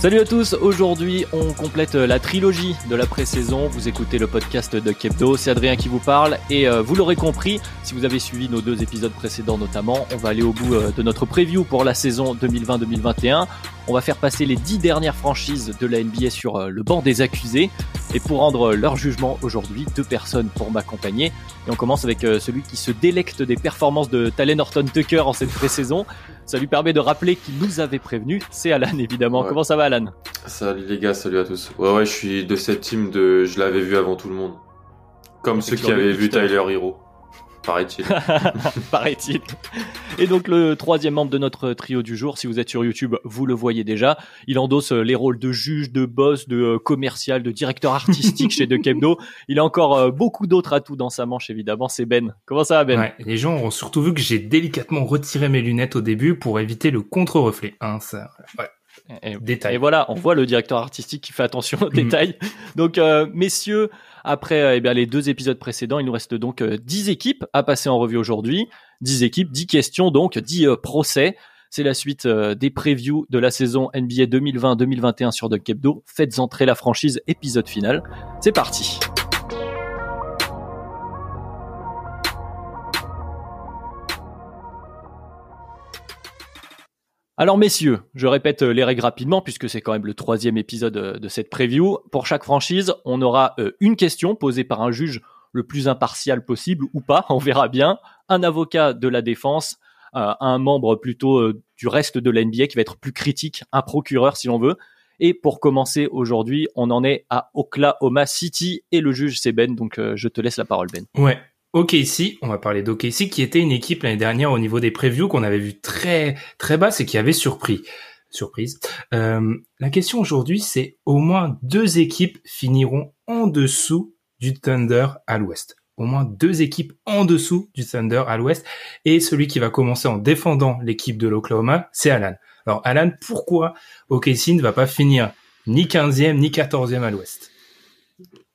Salut à tous, aujourd'hui on complète la trilogie de la pré-saison. Vous écoutez le podcast de Kebdo, c'est Adrien qui vous parle et euh, vous l'aurez compris, si vous avez suivi nos deux épisodes précédents notamment, on va aller au bout euh, de notre preview pour la saison 2020-2021. On va faire passer les dix dernières franchises de la NBA sur euh, le banc des accusés. Et pour rendre leur jugement aujourd'hui, deux personnes pour m'accompagner. Et on commence avec celui qui se délecte des performances de Talen Horton Tucker en cette pré-saison. Ça lui permet de rappeler qu'il nous avait prévenu. C'est Alan évidemment. Ouais. Comment ça va Alan? Salut les gars, salut à tous. Ouais ouais, je suis de cette team de je l'avais vu avant tout le monde. Comme ceux qui avaient vu. Tyler Hero. Paraît-il. paraît-il. Et donc le troisième membre de notre trio du jour, si vous êtes sur YouTube, vous le voyez déjà. Il endosse euh, les rôles de juge, de boss, de euh, commercial, de directeur artistique chez De Kebdo. Il a encore euh, beaucoup d'autres atouts dans sa manche, évidemment. C'est Ben. Comment ça va, Ben? Ouais, les gens ont surtout vu que j'ai délicatement retiré mes lunettes au début pour éviter le contre-reflet. Hein, ça, ouais. Et, Détail. et voilà, on voit le directeur artistique qui fait attention aux Mhm. détails. Donc, euh, messieurs, après euh, eh bien, les deux épisodes précédents, il nous reste donc euh, 10 équipes à passer en revue aujourd'hui. 10 équipes, 10 questions, donc 10 euh, procès. C'est la suite euh, des previews de la saison NBA 2020-2021 sur Doug Kebdo. Faites entrer la franchise épisode final. C'est parti. Alors messieurs, je répète euh, les règles rapidement puisque c'est quand même le troisième épisode euh, de cette preview. Pour chaque franchise, on aura euh, une question posée par un juge le plus impartial possible ou pas, on verra bien. Un avocat de la défense, un membre plutôt du reste de la NBA qui va être plus critique, un procureur si l'on veut. Et pour commencer aujourd'hui, on en est à Oklahoma City et le juge c'est Ben, donc je te laisse la parole Ben. Ouais. OKC, on va parler d'OKC, qui était une équipe l'année dernière au niveau des previews qu'on avait vu très très basse et qui avait surpris. Surprise. Euh, la question aujourd'hui, c'est au moins deux équipes finiront en dessous du Thunder à l'ouest. Au moins deux équipes en dessous du Thunder à l'ouest. Et celui qui va commencer en défendant l'équipe de l'Oklahoma, c'est Alan. Alors Alan, pourquoi OKC ne va pas finir ni 15e ni 14e à l'ouest?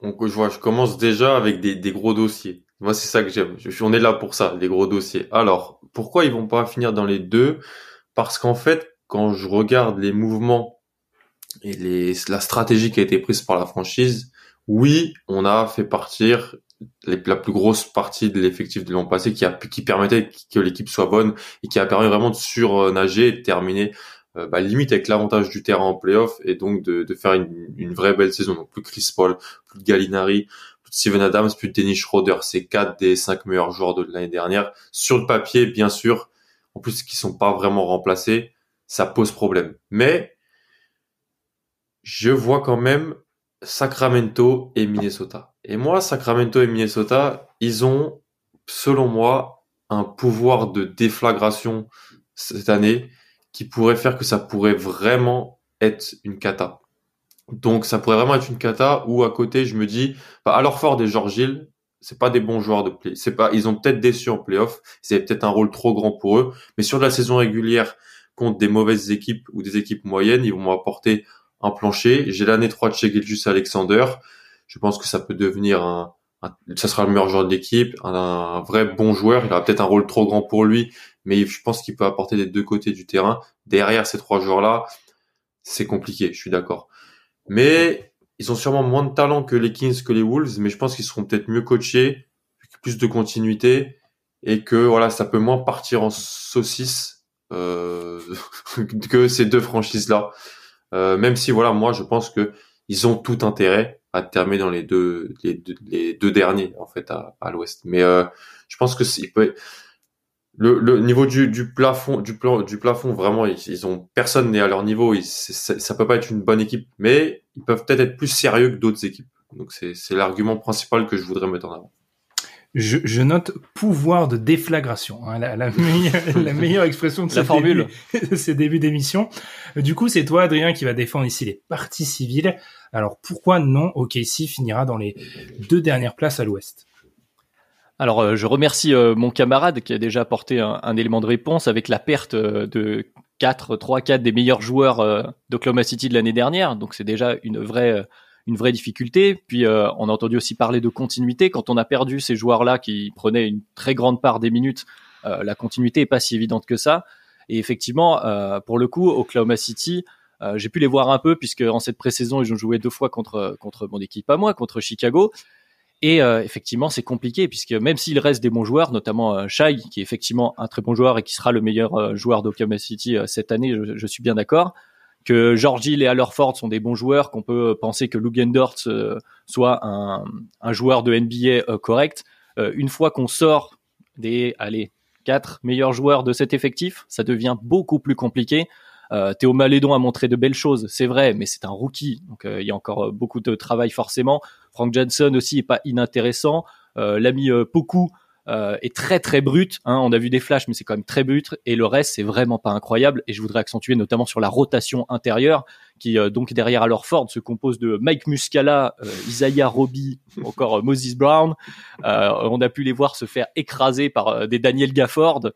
Donc je vois, je commence déjà avec des, des gros dossiers. Moi c'est ça que j'aime. On est là pour ça, les gros dossiers. Alors, pourquoi ils vont pas finir dans les deux? Parce qu'en fait, quand je regarde les mouvements et les, la stratégie qui a été prise par la franchise, oui, on a fait partir la plus grosse partie de l'effectif de l'an passé qui, permettait que l'équipe soit bonne et qui a permis vraiment de surnager et de terminer euh, bah, limite avec l'avantage du terrain en playoff et donc de, faire une, une vraie belle saison. Donc plus Chris Paul, plus Gallinari, Steven Adams, de Dennis Schroeder. C'est quatre des cinq meilleurs joueurs de l'année dernière. Sur le papier, bien sûr, en plus qui sont pas vraiment remplacés, ça pose problème. Mais je vois quand même Sacramento et Minnesota. Et moi, Sacramento et Minnesota, ils ont, selon moi, un pouvoir de déflagration cette année qui pourrait faire que ça pourrait vraiment être une cata. Donc ça pourrait vraiment être une cata où à côté je me dis, bah, alors fort des George Hill, c'est pas des bons joueurs de play. C'est pas, ils ont peut-être déçu en playoff, c'est peut-être un rôle trop grand pour eux, mais sur la saison régulière contre des mauvaises équipes ou des équipes moyennes, ils vont m'apporter un plancher. J'ai l'année 3 de chez Gilgis Alexander. Je pense que ça peut devenir un, un- ça sera le meilleur joueur de l'équipe, un, un vrai bon joueur. Il aura peut-être un rôle trop grand pour lui, mais je pense qu'il peut apporter des deux côtés du terrain. Derrière ces trois joueurs-là, c'est compliqué, je suis d'accord. Mais ils ont sûrement moins de talent que les Kings, que les Wolves, mais je pense qu'ils seront peut-être mieux coachés, plus de continuité, et que voilà, ça peut moins partir en saucisse euh, que ces deux franchises-là. Euh, même si voilà, moi je pense que ils ont tout intérêt à terminer dans les deux, les deux, les deux derniers en fait à, l'Ouest. Mais euh, je pense que il peut, le, le niveau du, du plafond, du plan, du plafond, vraiment, ils, ont personne n'est à leur niveau. Ils, ça, ça peut pas être une bonne équipe, mais ils peuvent peut-être être plus sérieux que d'autres équipes. Donc c'est l'argument principal que je voudrais mettre en avant. Je, je note pouvoir de déflagration, hein, la, la, meilleure, la, meilleure, expression de la formule de ces débuts d'émission. Du coup, c'est toi, Adrien, qui va défendre ici les parties civiles. Alors pourquoi non OKC finira dans les deux dernières places à l'Ouest? Alors, euh, je remercie euh, mon camarade qui a déjà apporté un, un, élément de réponse avec la perte euh, de 4, 3, 4 des meilleurs joueurs d'Oklahoma City de l'année dernière. Donc, c'est déjà une vraie, une vraie difficulté. Puis, on a entendu aussi parler de continuité. Quand on a perdu ces joueurs-là qui prenaient une très grande part des minutes, la continuité est pas si évidente que ça. Et effectivement, pour le coup, Oklahoma City, j'ai pu les voir un peu puisque en cette pré-saison, ils ont joué deux fois contre contre mon équipe à moi, contre Chicago. Et euh, effectivement, c'est compliqué puisque même s'il reste des bons joueurs, notamment euh, Shai, qui est effectivement un très bon joueur et qui sera le meilleur euh, joueur d'Oklahoma City euh, cette année, je, suis bien d'accord. Que Georgie et Allerford sont des bons joueurs, qu'on peut penser que Lugendort soit un, un, joueur de NBA correct. une fois qu'on sort des, allez, quatre meilleurs joueurs de cet effectif, ça devient beaucoup plus compliqué. Euh, Théo Malédon a montré de belles choses, c'est vrai, mais c'est un rookie, donc euh, il y a encore euh, beaucoup de travail forcément. Frank Johnson aussi est pas inintéressant. L'ami Poku est très très brut. Hein. On a vu des flashs, mais c'est quand même très brut. Et le reste, c'est vraiment pas incroyable. Et je voudrais accentuer notamment sur la rotation intérieure, qui donc derrière alors Ford se compose de Mike Muscala, Isaiah Roby, encore Moses Brown. on a pu les voir se faire écraser par des Daniel Gafford,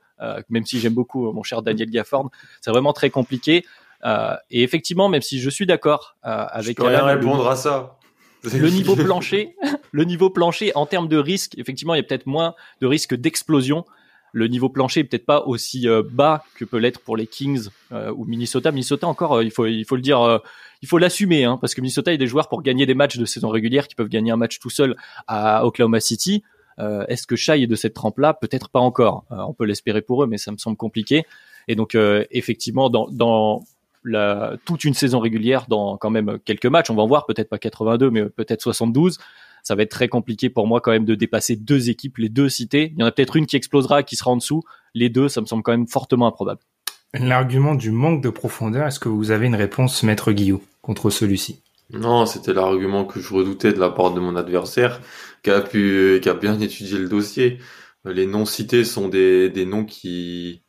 même si j'aime beaucoup mon cher Daniel Gafford. C'est vraiment très compliqué. et effectivement, même si je suis d'accord avec, je peux rien répondre à ça le niveau plancher, le niveau plancher en termes de risque, effectivement, il y a peut-être moins de risque d'explosion. Le niveau plancher est peut-être pas aussi euh, bas que peut l'être pour les Kings euh, ou Minnesota. Minnesota encore, euh, il faut il faut le dire, il faut l'assumer, hein, parce que Minnesota il y a des joueurs pour gagner des matchs de saison régulière qui peuvent gagner un match tout seul à Oklahoma City. Est-ce que Shai est de cette trempe-là? Peut-être pas encore. on peut l'espérer pour eux, mais ça me semble compliqué. Et donc effectivement, dans, dans la, toute une saison régulière dans quand même quelques matchs. On va en voir, peut-être pas 82, mais peut-être 72. Ça va être très compliqué pour moi quand même de dépasser deux équipes, les deux cités. Il y en a peut-être une qui explosera, qui sera en dessous. Les deux, ça me semble quand même fortement improbable. L'argument du manque de profondeur, est-ce que vous avez une réponse, Maître Guillaume, contre celui-ci? Non, c'était l'argument que je redoutais de la part de mon adversaire, qui a pu, qui a bien étudié le dossier. Les noms cités sont des, des noms qui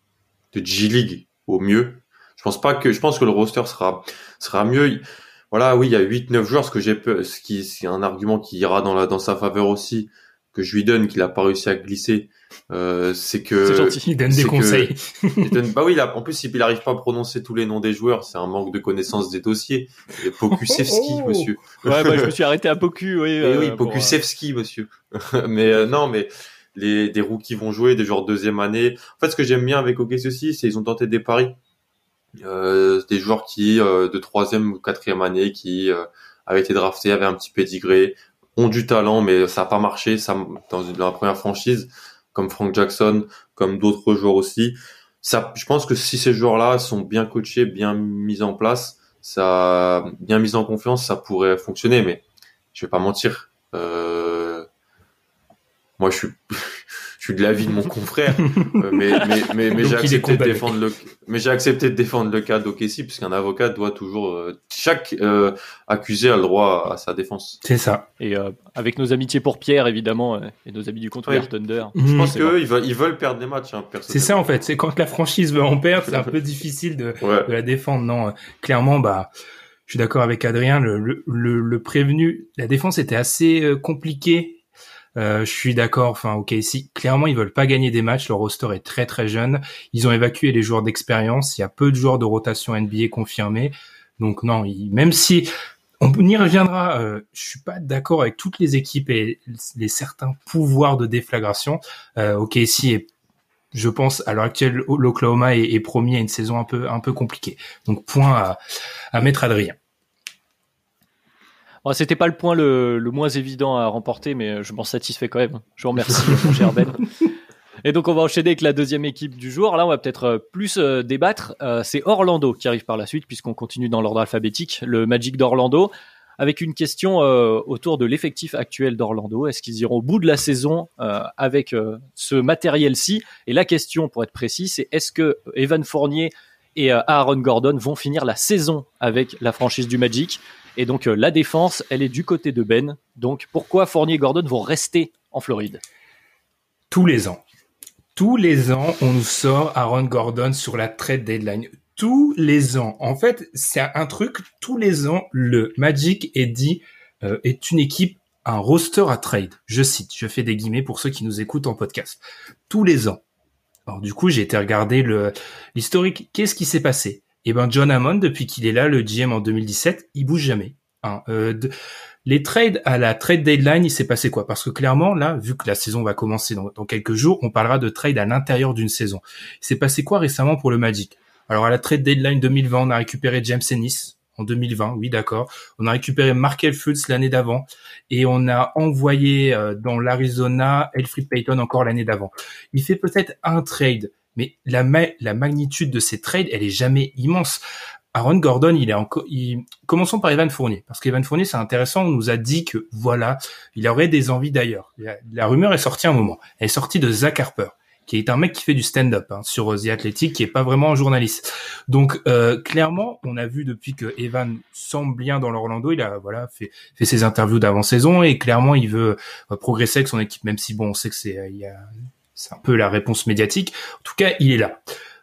de G-League au mieux, je pense pas que je pense que le roster sera sera mieux. Voilà, oui, il y a 8 9 joueurs ce que j'ai ce qui c'est un argument qui ira dans la dans sa faveur aussi que je lui donne qu'il a pas réussi à glisser euh, c'est que c'est gentil, il donne des conseils. bah oui, en plus il n'arrive pas à prononcer tous les noms des joueurs, c'est un manque de connaissance des dossiers. Et Pokusevski, oh. monsieur. Ouais, bah, je me suis arrêté à Poku, oui. Et euh, oui, Pokusevski, monsieur. mais euh, non, mais les des rookies vont jouer, des joueurs de deuxième année. En fait, ce que j'aime bien avec OKC aussi, c'est ils ont tenté des paris. Euh, des joueurs qui euh, de troisième ou quatrième année qui euh, avaient été draftés, avaient un petit pédigré, ont du talent, mais ça n'a pas marché ça, dans, dans, la première franchise, comme Frank Jackson, comme d'autres joueurs aussi. Ça, je pense que si ces joueurs-là sont bien coachés, bien mis en place, ça, bien mis en confiance, ça pourrait fonctionner. Mais je vais pas mentir. Euh, moi, je suis, je suis de l'avis de mon confrère, euh, mais, mais, mais, mais j'ai accepté de défendre le, mais j'ai accepté de défendre le cas d'Okessi, puisqu'un avocat doit toujours, euh, chaque euh, accusé a le droit à, sa défense. C'est ça. Et avec nos amitiés pour Pierre, évidemment, et nos amis du compte oui. Thunder. Je pense qu'eux, ils veulent, ils veulent perdre des matchs. Hein, c'est ça en fait. C'est quand la franchise veut en perdre, c'est un peu difficile de, ouais. de la défendre. Non, clairement, bah. Je suis d'accord avec Adrien, le, le, le, prévenu, la défense était assez compliquée euh, je suis d'accord. Enfin, ok, clairement ils veulent pas gagner des matchs, leur roster est très très jeune. Ils ont évacué les joueurs d'expérience. Il y a peu de joueurs de rotation NBA confirmés. Donc non, même si on y reviendra, euh, je suis pas d'accord avec toutes les équipes et les certains pouvoirs de déflagration. Euh, ok, si je pense à l'heure actuelle, l'Oklahoma est, est, promis à une saison un peu un peu compliquée. Donc point à, à mettre Adrien. Bon, C'était pas le point le, le, moins évident à remporter, mais je m'en satisfais quand même. Je vous remercie, mon cher Ben. Et donc on va enchaîner avec la deuxième équipe du jour. Là, on va peut-être euh, plus euh, débattre. Euh, c'est Orlando qui arrive par la suite, puisqu'on continue dans l'ordre alphabétique. Le Magic d'Orlando. avec une question euh, autour de l'effectif actuel d'Orlando. Est-ce qu'ils iront au bout de la saison euh, avec euh, ce matériel-ci? Et la question, pour être précis, c'est est-ce que Evan Fournier et Aaron Gordon vont finir la saison avec la franchise du Magic Et donc la défense, elle est du côté de Ben. Donc pourquoi Fournier et Gordon vont rester en Floride? Tous les ans. Tous les ans, on nous sort Aaron Gordon sur la trade deadline tous les ans. En fait, c'est un truc, tous les ans, le Magic est dit, euh, est une équipe, un roster à trade. Je cite, je fais des guillemets pour ceux qui nous écoutent en podcast. Tous les ans. Alors du coup, j'ai été regarder le l'historique. Qu'est-ce qui s'est passé? Eh ben, John Hammond, depuis qu'il est là, le GM en 2017, il bouge jamais. Hein, euh, les trades à la trade deadline, il s'est passé quoi? Parce que clairement, là, vu que la saison va commencer dans, quelques jours, on parlera de trade à l'intérieur d'une saison. Il s'est passé quoi récemment pour le Magic? Alors à la trade deadline 2020, on a récupéré James Ennis en 2020, oui d'accord. On a récupéré Markel Fultz l'année d'avant et on a envoyé euh, dans l'Arizona Elfrid Payton encore l'année d'avant. Il fait peut-être un trade, mais la, la magnitude de ces trades, elle est jamais immense. Aaron Gordon, il est encore. Commençons par Evan Fournier, parce qu'Evan Fournier, c'est intéressant. On nous a dit que voilà, il aurait des envies d'ailleurs. La, rumeur est sortie un moment. Elle est sortie de Zach Harper qui est un mec qui fait du stand-up hein, sur The Athletic, qui est pas vraiment un journaliste. Donc euh, clairement, on a vu depuis que Evan semble bien dans l'Orlando, il a voilà fait fait ses interviews d'avant-saison et clairement il veut euh, progresser avec son équipe, même si bon, on sait que c'est il y a c'est un peu la réponse médiatique. En tout cas, il est là.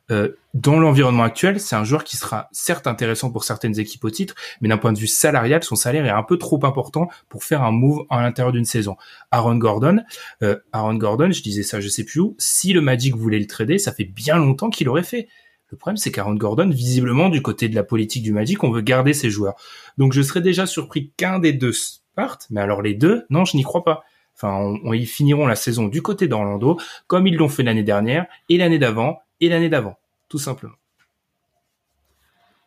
Euh, dans l'environnement actuel, c'est un joueur qui sera certes intéressant pour certaines équipes au titre, mais d'un point de vue salarial, son salaire est un peu trop important pour faire un move à l'intérieur d'une saison. Aaron Gordon, euh, Aaron Gordon, je disais ça, je sais plus où. Si le Magic voulait le trader, ça fait bien longtemps qu'il aurait fait. Le problème, c'est qu'Aaron Gordon, visiblement, du côté de la politique du Magic, on veut garder ses joueurs. Donc, je serais déjà surpris qu'un des deux parte, mais alors les deux, non, je n'y crois pas. Enfin, on, on, ils finiront la saison du côté d'Orlando, comme ils l'ont fait l'année dernière, et l'année d'avant, et l'année d'avant, tout simplement.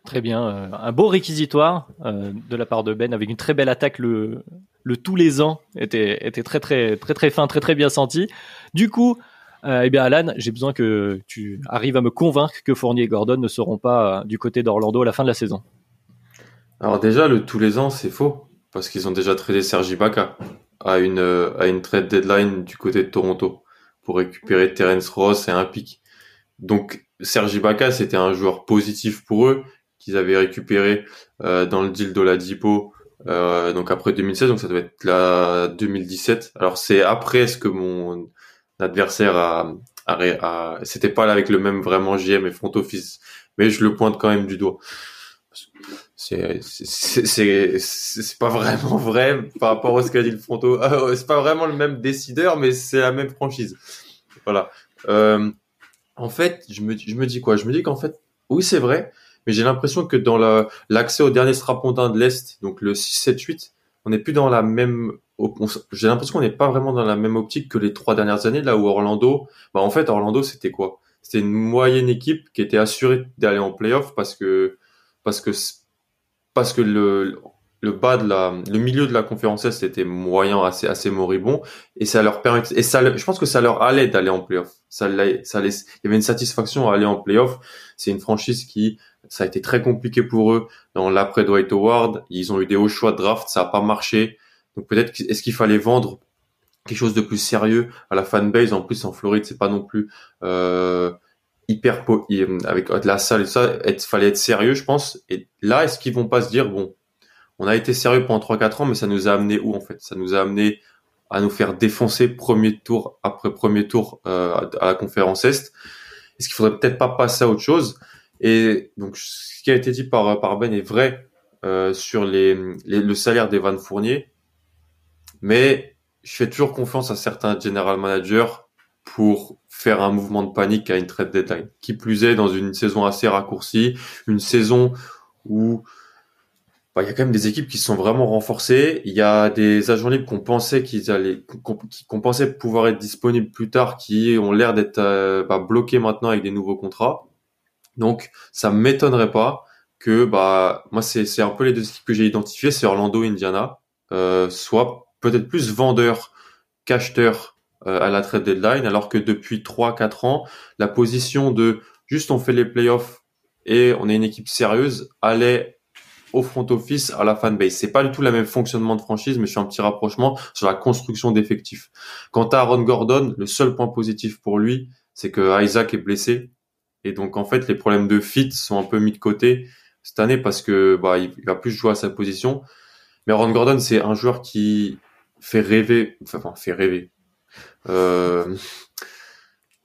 Très bien, euh, un beau réquisitoire euh, de la part de Ben avec une très belle attaque le, le tous les ans était était très très très très fin, très très bien senti. Du coup, euh, eh bien Alan, j'ai besoin que tu arrives à me convaincre que Fournier et Gordon ne seront pas du côté d'Orlando à la fin de la saison. Alors déjà le tous les ans, c'est faux parce qu'ils ont déjà tradé Sergi Baca à une à une trade deadline du côté de Toronto pour récupérer Terence Ross et un pic. Donc Sergi Baca, c'était un joueur positif pour eux qu'ils avaient récupéré euh, dans le deal de la Dipo. Euh, donc après 2016, donc ça doit être la 2017. Alors c'est après ce que mon adversaire a, a, c'était pas là avec le même vraiment GM et front office, mais je le pointe quand même du doigt. C'est c'est pas vraiment vrai par rapport à ce qu'a dit le front office. c'est pas vraiment le même décideur, mais c'est la même franchise. Voilà. Euh, en fait, je me, dis quoi? Je me dis qu'en fait, oui, c'est vrai, mais j'ai l'impression que dans l'accès au dernier strapontin de l'Est, donc le 6-7-8, on n'est plus dans la même... J'ai l'impression qu'on n'est pas vraiment dans la même optique que les trois dernières années, là où Orlando... Bah, en fait, Orlando, c'était quoi? C'était une moyenne équipe qui était assurée d'aller en playoff parce que... Parce que parce que le, le bas de la, le milieu de la conférence Est était moyen, assez, assez moribond, et ça leur permet, et ça, je pense que ça leur allait d'aller en playoff. Ça, ça il y avait une satisfaction à aller en playoff. C'est une franchise qui, ça a été très compliqué pour eux dans l'après Dwight Howard. Ils ont eu des hauts choix de draft, ça a pas marché. Donc peut-être, est-ce qu'il fallait vendre quelque chose de plus sérieux à la fanbase? En plus, en Floride, c'est pas non plus, euh, hyper, avec de la salle et ça, il fallait être sérieux, je pense. Et là, est-ce qu'ils vont pas se dire, bon, on a été sérieux pendant 3-4 ans, mais ça nous a amené où en fait? Ça nous a amené à nous faire défoncer premier tour après premier tour euh, à la conférence Est. Est-ce qu'il faudrait peut-être pas passer à autre chose? Et donc ce qui a été dit par, par Ben est vrai euh, sur les, le salaire d'Evan Fournier, mais je fais toujours confiance à certains general managers pour faire un mouvement de panique à une trade deadline. Qui plus est dans une saison assez raccourcie, une saison où il y a quand même des équipes qui sont vraiment renforcées. Il y a des agents libres qu'on pensait qu'ils allaient, qu'on pensait pouvoir être disponibles plus tard, qui ont l'air d'être euh, bah, bloqués maintenant avec des nouveaux contrats. Donc, ça m'étonnerait pas que, bah, moi, c'est, un peu les deux équipes que j'ai identifiées, c'est Orlando, Indiana, euh, soit peut-être plus vendeur qu'acheteur euh, à la trade deadline, alors que depuis 3-4 ans, la position de juste on fait les playoffs et on est une équipe sérieuse allait au front office, à la fanbase. C'est pas du tout le même fonctionnement de franchise, mais je fais un petit rapprochement sur la construction d'effectifs. Quant à Aaron Gordon, le seul point positif pour lui, c'est que Isaac est blessé. Et donc, en fait, les problèmes de fit sont un peu mis de côté cette année parce que, bah, il, va plus jouer à sa position. Mais Aaron Gordon, c'est un joueur qui fait rêver, enfin, fait rêver. Euh,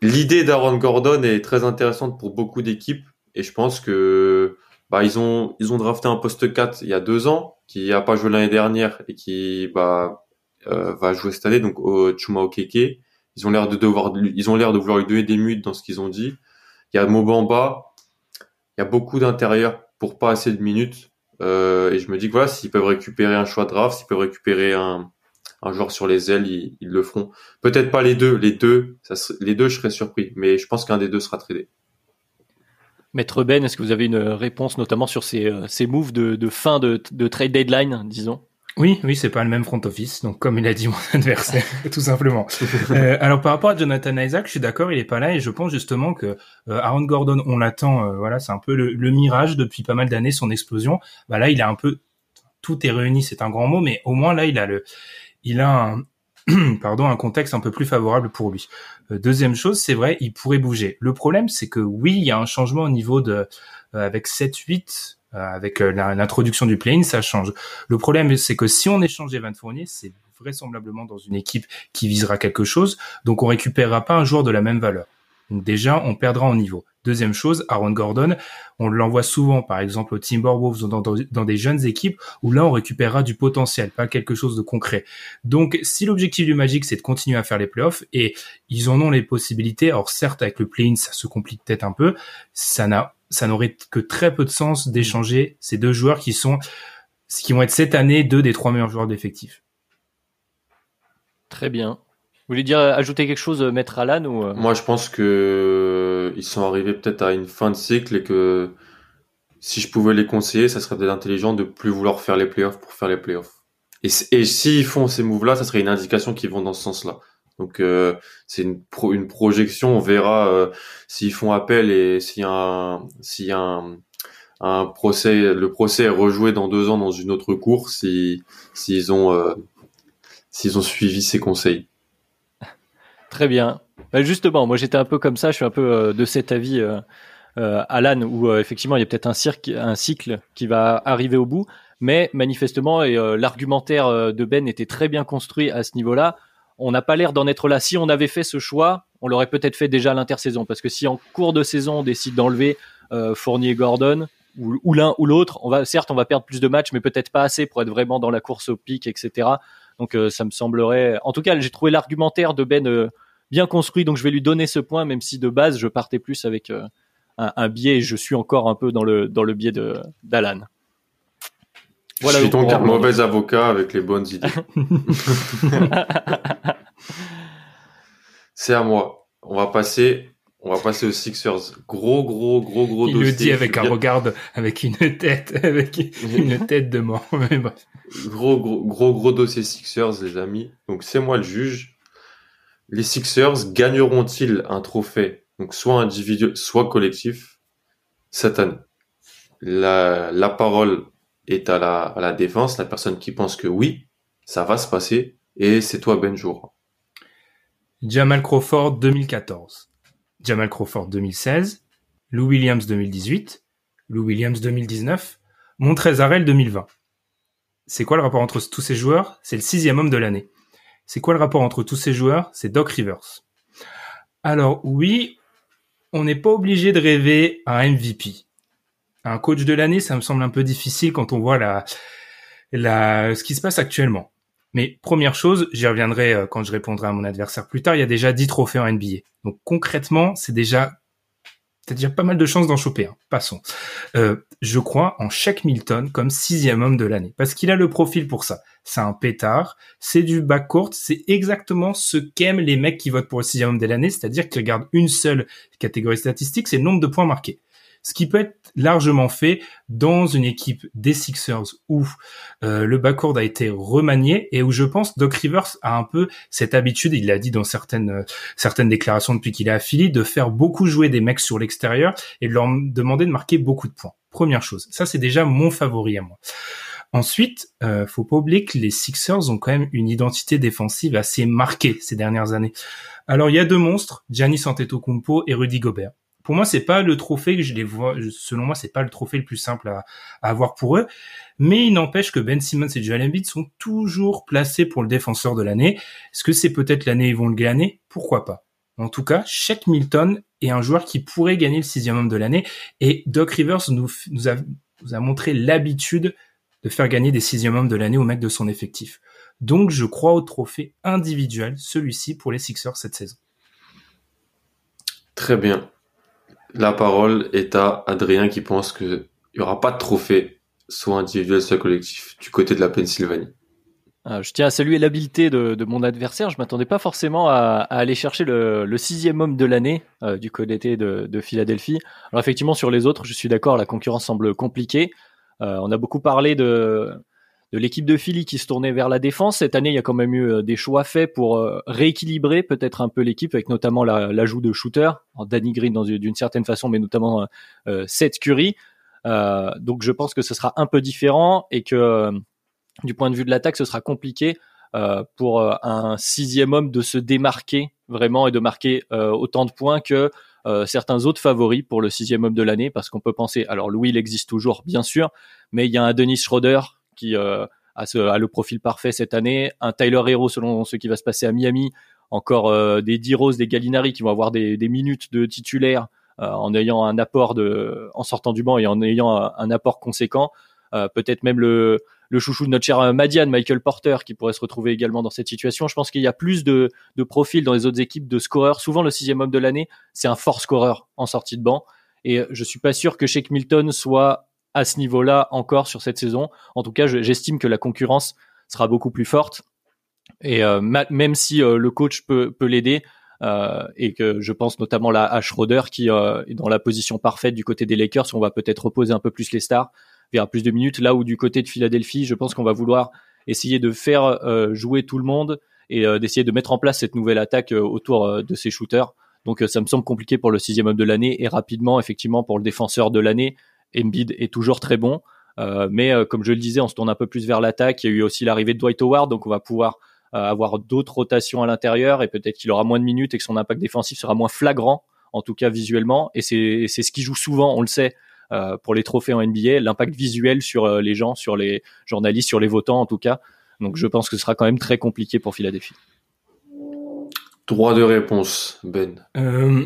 L'idée d'Aaron Gordon est très intéressante pour beaucoup d'équipes et je pense que bah ils ont ils ont drafté un poste 4 il y a deux ans qui a pas joué l'année dernière et qui bah euh, va jouer cette année donc au Chuma Okeke. Ils ont l'air de devoir ils ont l'air de vouloir lui donner des minutes dans ce qu'ils ont dit. Il y a Mobamba, il y a beaucoup d'intérieur pour pas assez de minutes euh, et je me dis que voilà s'ils peuvent récupérer un choix de draft, s'ils peuvent récupérer un un joueur sur les ailes, ils, le feront. Peut-être pas les deux, les deux, ça les deux, je serais surpris, mais je pense qu'un des deux sera tradé. Maître Ben, est-ce que vous avez une réponse notamment sur ces, euh, ces moves de, fin de, de, trade deadline, disons? Oui, oui, c'est pas le même front office, donc comme il a dit mon adversaire, tout simplement. euh, alors par rapport à Jonathan Isaac, je suis d'accord, il est pas là et je pense justement que euh, Aaron Gordon, on l'attend, voilà, c'est un peu le, le, mirage depuis pas mal d'années, son explosion. Bah là, il a un peu tout est réuni, c'est un grand mot, mais au moins là, il a le, il a un, pardon, un contexte un peu plus favorable pour lui. Euh, deuxième chose, c'est vrai, il pourrait bouger. Le problème, c'est que oui, il y a un changement au niveau de euh, avec 7-8, euh, avec l'introduction du play ça change. Le problème, c'est que si on échange Evan Fournier, c'est vraisemblablement dans une équipe qui visera quelque chose, donc on récupérera pas un joueur de la même valeur. Donc déjà, on perdra en niveau. Deuxième chose, Aaron Gordon, on l'envoie souvent, par exemple, au Timberwolves ou dans, dans, des jeunes équipes où là, on récupérera du potentiel, pas quelque chose de concret. Donc, si l'objectif du Magic, c'est de continuer à faire les playoffs, et ils en ont les possibilités, alors certes, avec le play-in, ça se complique peut-être un peu, ça n'a, ça n'aurait que très peu de sens d'échanger ces deux joueurs qui sont, qui vont être cette année deux des trois meilleurs joueurs d'effectifs. Très bien. Vous voulez dire ajouter quelque chose, Maître Alan ou euh? Moi, je pense que euh, ils sont arrivés peut-être à une fin de cycle et que si je pouvais les conseiller, ça serait peut-être intelligent de plus vouloir faire les playoffs pour faire les playoffs. Et, et s'ils font ces moves-là, ça serait une indication qu'ils vont dans ce sens-là. Donc euh, c'est une, projection, on verra s'ils font appel et s'il y a un, s'il y a un, procès, le procès est rejoué dans deux ans dans une autre course, s'ils s'ils ont s'ils ont suivi ces conseils. Très bien. Bah, justement, moi j'étais un peu comme ça, je suis un peu euh, de cet avis, euh, euh, Alan, où effectivement il y a peut-être un, cycle qui va arriver au bout, mais manifestement, et l'argumentaire de Ben était très bien construit à ce niveau-là. On n'a pas l'air d'en être là. Si on avait fait ce choix, on l'aurait peut-être fait déjà à l'intersaison, parce que si en cours de saison on décide d'enlever Fournier-Gordon, ou, ou l'un ou l'autre, on va certes on va perdre plus de matchs, mais peut-être pas assez pour être vraiment dans la course au pic, etc. Donc ça me semblerait. En tout cas, j'ai trouvé l'argumentaire de Ben bien construit, donc je vais lui donner ce point, même si de base je partais plus avec euh, un, biais. Je suis encore un peu dans le dans le biais de d'Alan. Voilà je suis donc un mauvais avocat avec les bonnes idées. C'est à moi. On va passer on va passer aux Sixers. Gros, gros, gros, gros Il le dit avec un regard, avec une tête, avec une tête de mort. gros, gros, gros, gros dossier Sixers, les amis. Donc, c'est moi le juge les Sixers gagneront-ils un trophée, donc soit individuel, soit collectif, cette année? La, parole est à la, à la défense, la personne qui pense que oui, ça va se passer, et c'est toi Benjour. Jamal Crawford 2014, Jamal Crawford 2016, Lou Williams 2018, Lou Williams 2019, Montrezarel 2020. C'est quoi le rapport entre tous ces joueurs? C'est le sixième homme de l'année. C'est quoi le rapport entre tous ces joueurs? C'est Doc Rivers. Alors oui, on n'est pas obligé de rêver un MVP. Un coach de l'année, ça me semble un peu difficile quand on voit la, la, ce qui se passe actuellement. Mais première chose, j'y reviendrai euh, quand je répondrai à mon adversaire plus tard, il y a déjà 10 trophées en NBA. Donc concrètement, c'est déjà T'as déjà pas mal de chances d'en choper. Hein. Passons. Euh, je crois en Shaq Milton comme sixième homme de l'année parce qu'il a le profil pour ça. C'est un pétard, c'est du backcourt, c'est exactement ce qu'aiment les mecs qui votent pour le sixième homme de l'année, c'est-à-dire qu'ils regardent une seule catégorie statistique, c'est le nombre de points marqués ce qui peut être largement fait dans une équipe des Sixers où euh, le backcourt a été remanié et où je pense Doc Rivers a un peu cette habitude, il l'a dit dans certaines euh, certaines déclarations depuis qu'il est affilié, de faire beaucoup jouer des mecs sur l'extérieur et de leur demander de marquer beaucoup de points. Première chose, ça c'est déjà mon favori à moi. Ensuite, euh, faut pas oublier que les Sixers ont quand même une identité défensive assez marquée ces dernières années. Alors il y a deux monstres, Giannis Antetokounmpo et Rudy Gobert. Pour moi, c'est pas le trophée que je les vois. Selon moi, c'est pas le trophée le plus simple à, avoir pour eux. Mais il n'empêche que Ben Simmons et Joel Embiid sont toujours placés pour le défenseur de l'année. Est-ce que c'est peut-être l'année ils vont le gagner Pourquoi pas En tout cas, Shaq Milton est un joueur qui pourrait gagner le sixième homme de l'année. Et Doc Rivers nous, a montré l'habitude de faire gagner des sixième hommes de l'année au mec de son effectif. Donc je crois au trophée individuel, celui-ci pour les Sixers cette saison. Très bien. La parole est à Adrien qui pense qu'il n'y aura pas de trophée, soit individuel, soit collectif, du côté de la Pennsylvanie. Ah, je tiens à saluer l'habileté de, mon adversaire. Je m'attendais pas forcément à, aller chercher le, sixième homme de l'année euh, du côté de, de Philadelphie. Alors effectivement, sur les autres, je suis d'accord, la concurrence semble compliquée. Euh, on a beaucoup parlé de, de l'équipe de Philly qui se tournait vers la défense. Cette année, il y a quand même eu euh, des choix faits pour euh, rééquilibrer peut-être un peu l'équipe, avec notamment l'ajout de shooters, Danny Green d'une certaine façon, mais notamment Seth Curry. donc je pense que ce sera un peu différent et que du point de vue de l'attaque, ce sera compliqué pour un sixième homme de se démarquer vraiment et de marquer autant de points que euh, certains autres favoris pour le sixième homme de l'année, parce qu'on peut penser, alors Louis, il existe toujours, bien sûr, mais il y a un Dennis Schroeder qui euh, a, le profil parfait cette année, un Tyler Hero selon ce qui va se passer à Miami, encore euh, des D-Rose, des Gallinari qui vont avoir des, des minutes de titulaire en ayant un apport de, en sortant du banc et en ayant un apport conséquent. peut-être même le, le chouchou de notre cher euh, Madiane, Michael Porter, qui pourrait se retrouver également dans cette situation. Je pense qu'il y a plus de, profils dans les autres équipes de scoreurs. Souvent, le sixième homme de l'année, c'est un fort scoreur en sortie de banc. Et je suis pas sûr que Shake Milton soit à ce niveau-là encore sur cette saison. En tout cas, j'estime que la concurrence sera beaucoup plus forte. Et euh, même si euh, le coach peut, l'aider, euh, et que je pense notamment là à Schroeder qui est dans la position parfaite du côté des Lakers, on va peut-être reposer un peu plus les stars vers plus de minutes. Là où du côté de Philadelphie, je pense qu'on va vouloir essayer de faire euh, jouer tout le monde et euh, d'essayer de mettre en place cette nouvelle attaque euh, autour de ces shooters. Donc ça me semble compliqué pour le sixième homme de l'année et rapidement effectivement pour le défenseur de l'année. Embiid est toujours très bon, mais comme je le disais, on se tourne un peu plus vers l'attaque. Il y a eu aussi l'arrivée de Dwight Howard, donc on va pouvoir avoir d'autres rotations à l'intérieur et peut-être qu'il aura moins de minutes et que son impact défensif sera moins flagrant, en tout cas visuellement. Et c'est ce qui joue souvent, on le sait, euh, pour les trophées en NBA, l'impact visuel sur euh, les gens, sur les journalistes, sur les votants en tout cas. Donc je pense que ce sera quand même très compliqué pour Philadelphie. Droit de réponse, Ben. Euh,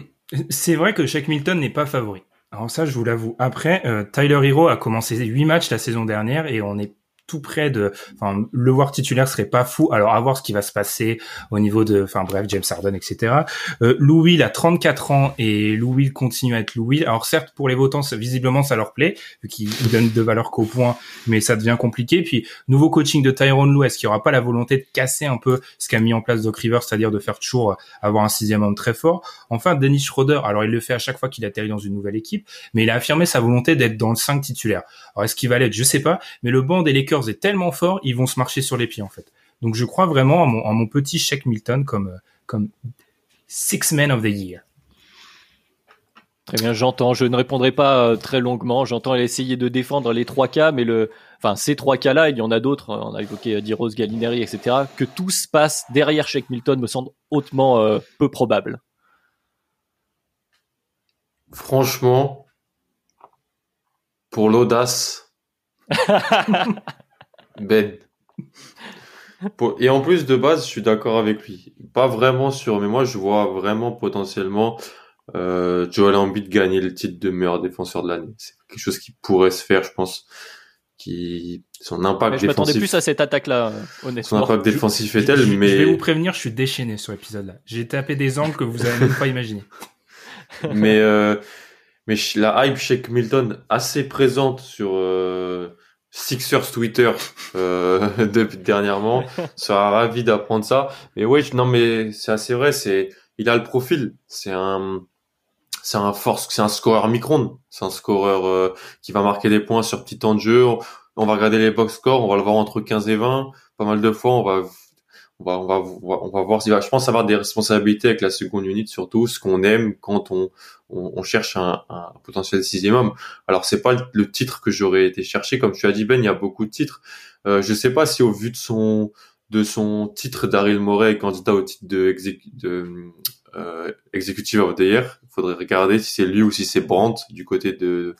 c'est vrai que Shaq Milton n'est pas favori. Alors ça, je vous l'avoue. Après, Tyler Hero a commencé 8 matchs la saison dernière et on est tout près de, enfin, le voir titulaire serait pas fou. Alors, à voir ce qui va se passer au niveau de, enfin, bref, James Harden, etc. Euh, Lou Will a 34 ans et Lou Will continue à être Lou Will. Alors, certes, pour les votants, visiblement, ça leur plaît, vu qu'ils donnent de valeur qu'au point, mais ça devient compliqué. Puis, nouveau coaching de Tyrone Lou, est-ce qu'il y aura pas la volonté de casser un peu ce qu'a mis en place Doc Rivers, c'est-à-dire de faire toujours avoir un sixième homme très fort? Enfin, Dennis Schroeder, alors il le fait à chaque fois qu'il atterrit dans une nouvelle équipe, mais il a affirmé sa volonté d'être dans le 5 titulaire. Alors, est-ce qu'il va l'être? Je sais pas, mais le banc des Lakers est tellement fort, ils vont se marcher sur les pieds en fait. Donc je crois vraiment en mon, petit Shaq Milton comme euh, comme six men of the year. Très bien, j'entends. Je ne répondrai pas euh, très longuement. J'entends essayer de défendre les trois cas, mais le, enfin ces trois cas-là, il y en a d'autres. On a évoqué euh, Diros, Gallinari, etc. Que tout se passe derrière Shaq Milton me semble hautement peu probable. Franchement, pour l'audace, ben. Et en plus, de base, je suis d'accord avec lui. Pas vraiment sûr, mais moi, je vois vraiment potentiellement euh, Joel Embiid gagner le titre de meilleur défenseur de l'année. C'est quelque chose qui pourrait se faire, je pense. Qui son impact défensif. Je m'attendais plus à cette attaque-là, honnêtement. Son impact défensif est tel, mais je vais vous prévenir, je suis déchaîné sur l'épisode-là. J'ai tapé des angles que vous avez même pas imaginé. mais euh, mais la hype chez Milton assez présente sur euh, Sixers Twitter euh, depuis dernièrement sera ravi d'apprendre ça. Mais ouais, non mais c'est assez vrai. C'est il a le profil. C'est un c'est un force, c'est un scoreur micron. C'est un scoreur euh, qui va marquer des points sur petit temps de jeu. On, va regarder les box scores. On va le voir entre 15 et 20. Pas mal de fois, on va On va, on va, on va voir. Je pense avoir des responsabilités avec la seconde unité, surtout ce qu'on aime quand on, on, cherche un, un, potentiel sixième homme. Alors c'est pas le titre que j'aurais été chercher, comme tu as dit Ben, il y a beaucoup de titres. Euh, je sais pas si au vu de son de son titre Daryl Morey candidat au titre de, de euh, il faudrait regarder si c'est lui ou si c'est Brandt du côté de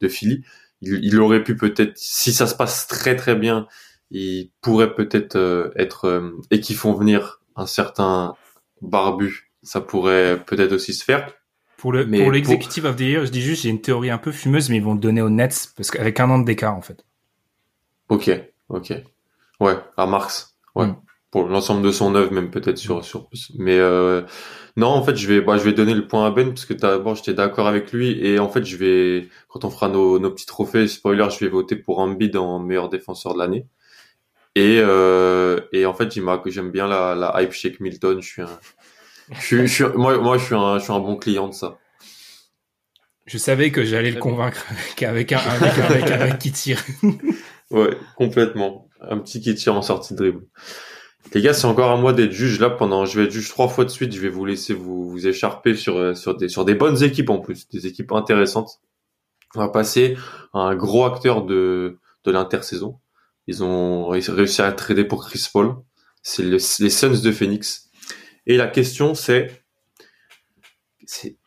de Philly. Il, il aurait pu peut-être, si ça se passe très très bien, il pourrait peut-être euh, être euh, et qui font venir un certain barbu, ça pourrait peut-être aussi se faire. Pour le pour l'executive of the year, je dis juste j'ai une théorie un peu fumeuse, mais ils vont le donner aux Nets parce qu'avec un an de d'écart en fait. Ok, ok, ouais, à Marx, ouais. Mm. Pour l'ensemble de son œuvre, même peut-être sur sur mais euh, non, en fait, je vais bah, je vais donner le point à Ben parce que d'abord j'étais d'accord avec lui et en fait je vais quand on fera nos, nos petits trophées spoiler, je vais voter pour Embiid en meilleur défenseur de l'année. Et, euh, et en fait, que j'aime bien la, la hype Shake Milton. Je suis un, je suis, moi, moi, je suis un, je suis un bon client de ça. Je savais que j'allais le convaincre qu'avec un, avec un mec avec qui tire. ouais, complètement. Un petit qui tire en sortie de dribble. Les gars, c'est encore à moi d'être juge là pendant. Je vais être juge trois fois de suite. Je vais vous laisser vous vous écharper sur sur des sur des bonnes équipes en plus, des équipes intéressantes. On va passer à un gros acteur de de l'intersaison. Ils ont réussi à trader pour Chris Paul. C'est les Suns de Phoenix. Et la question, c'est,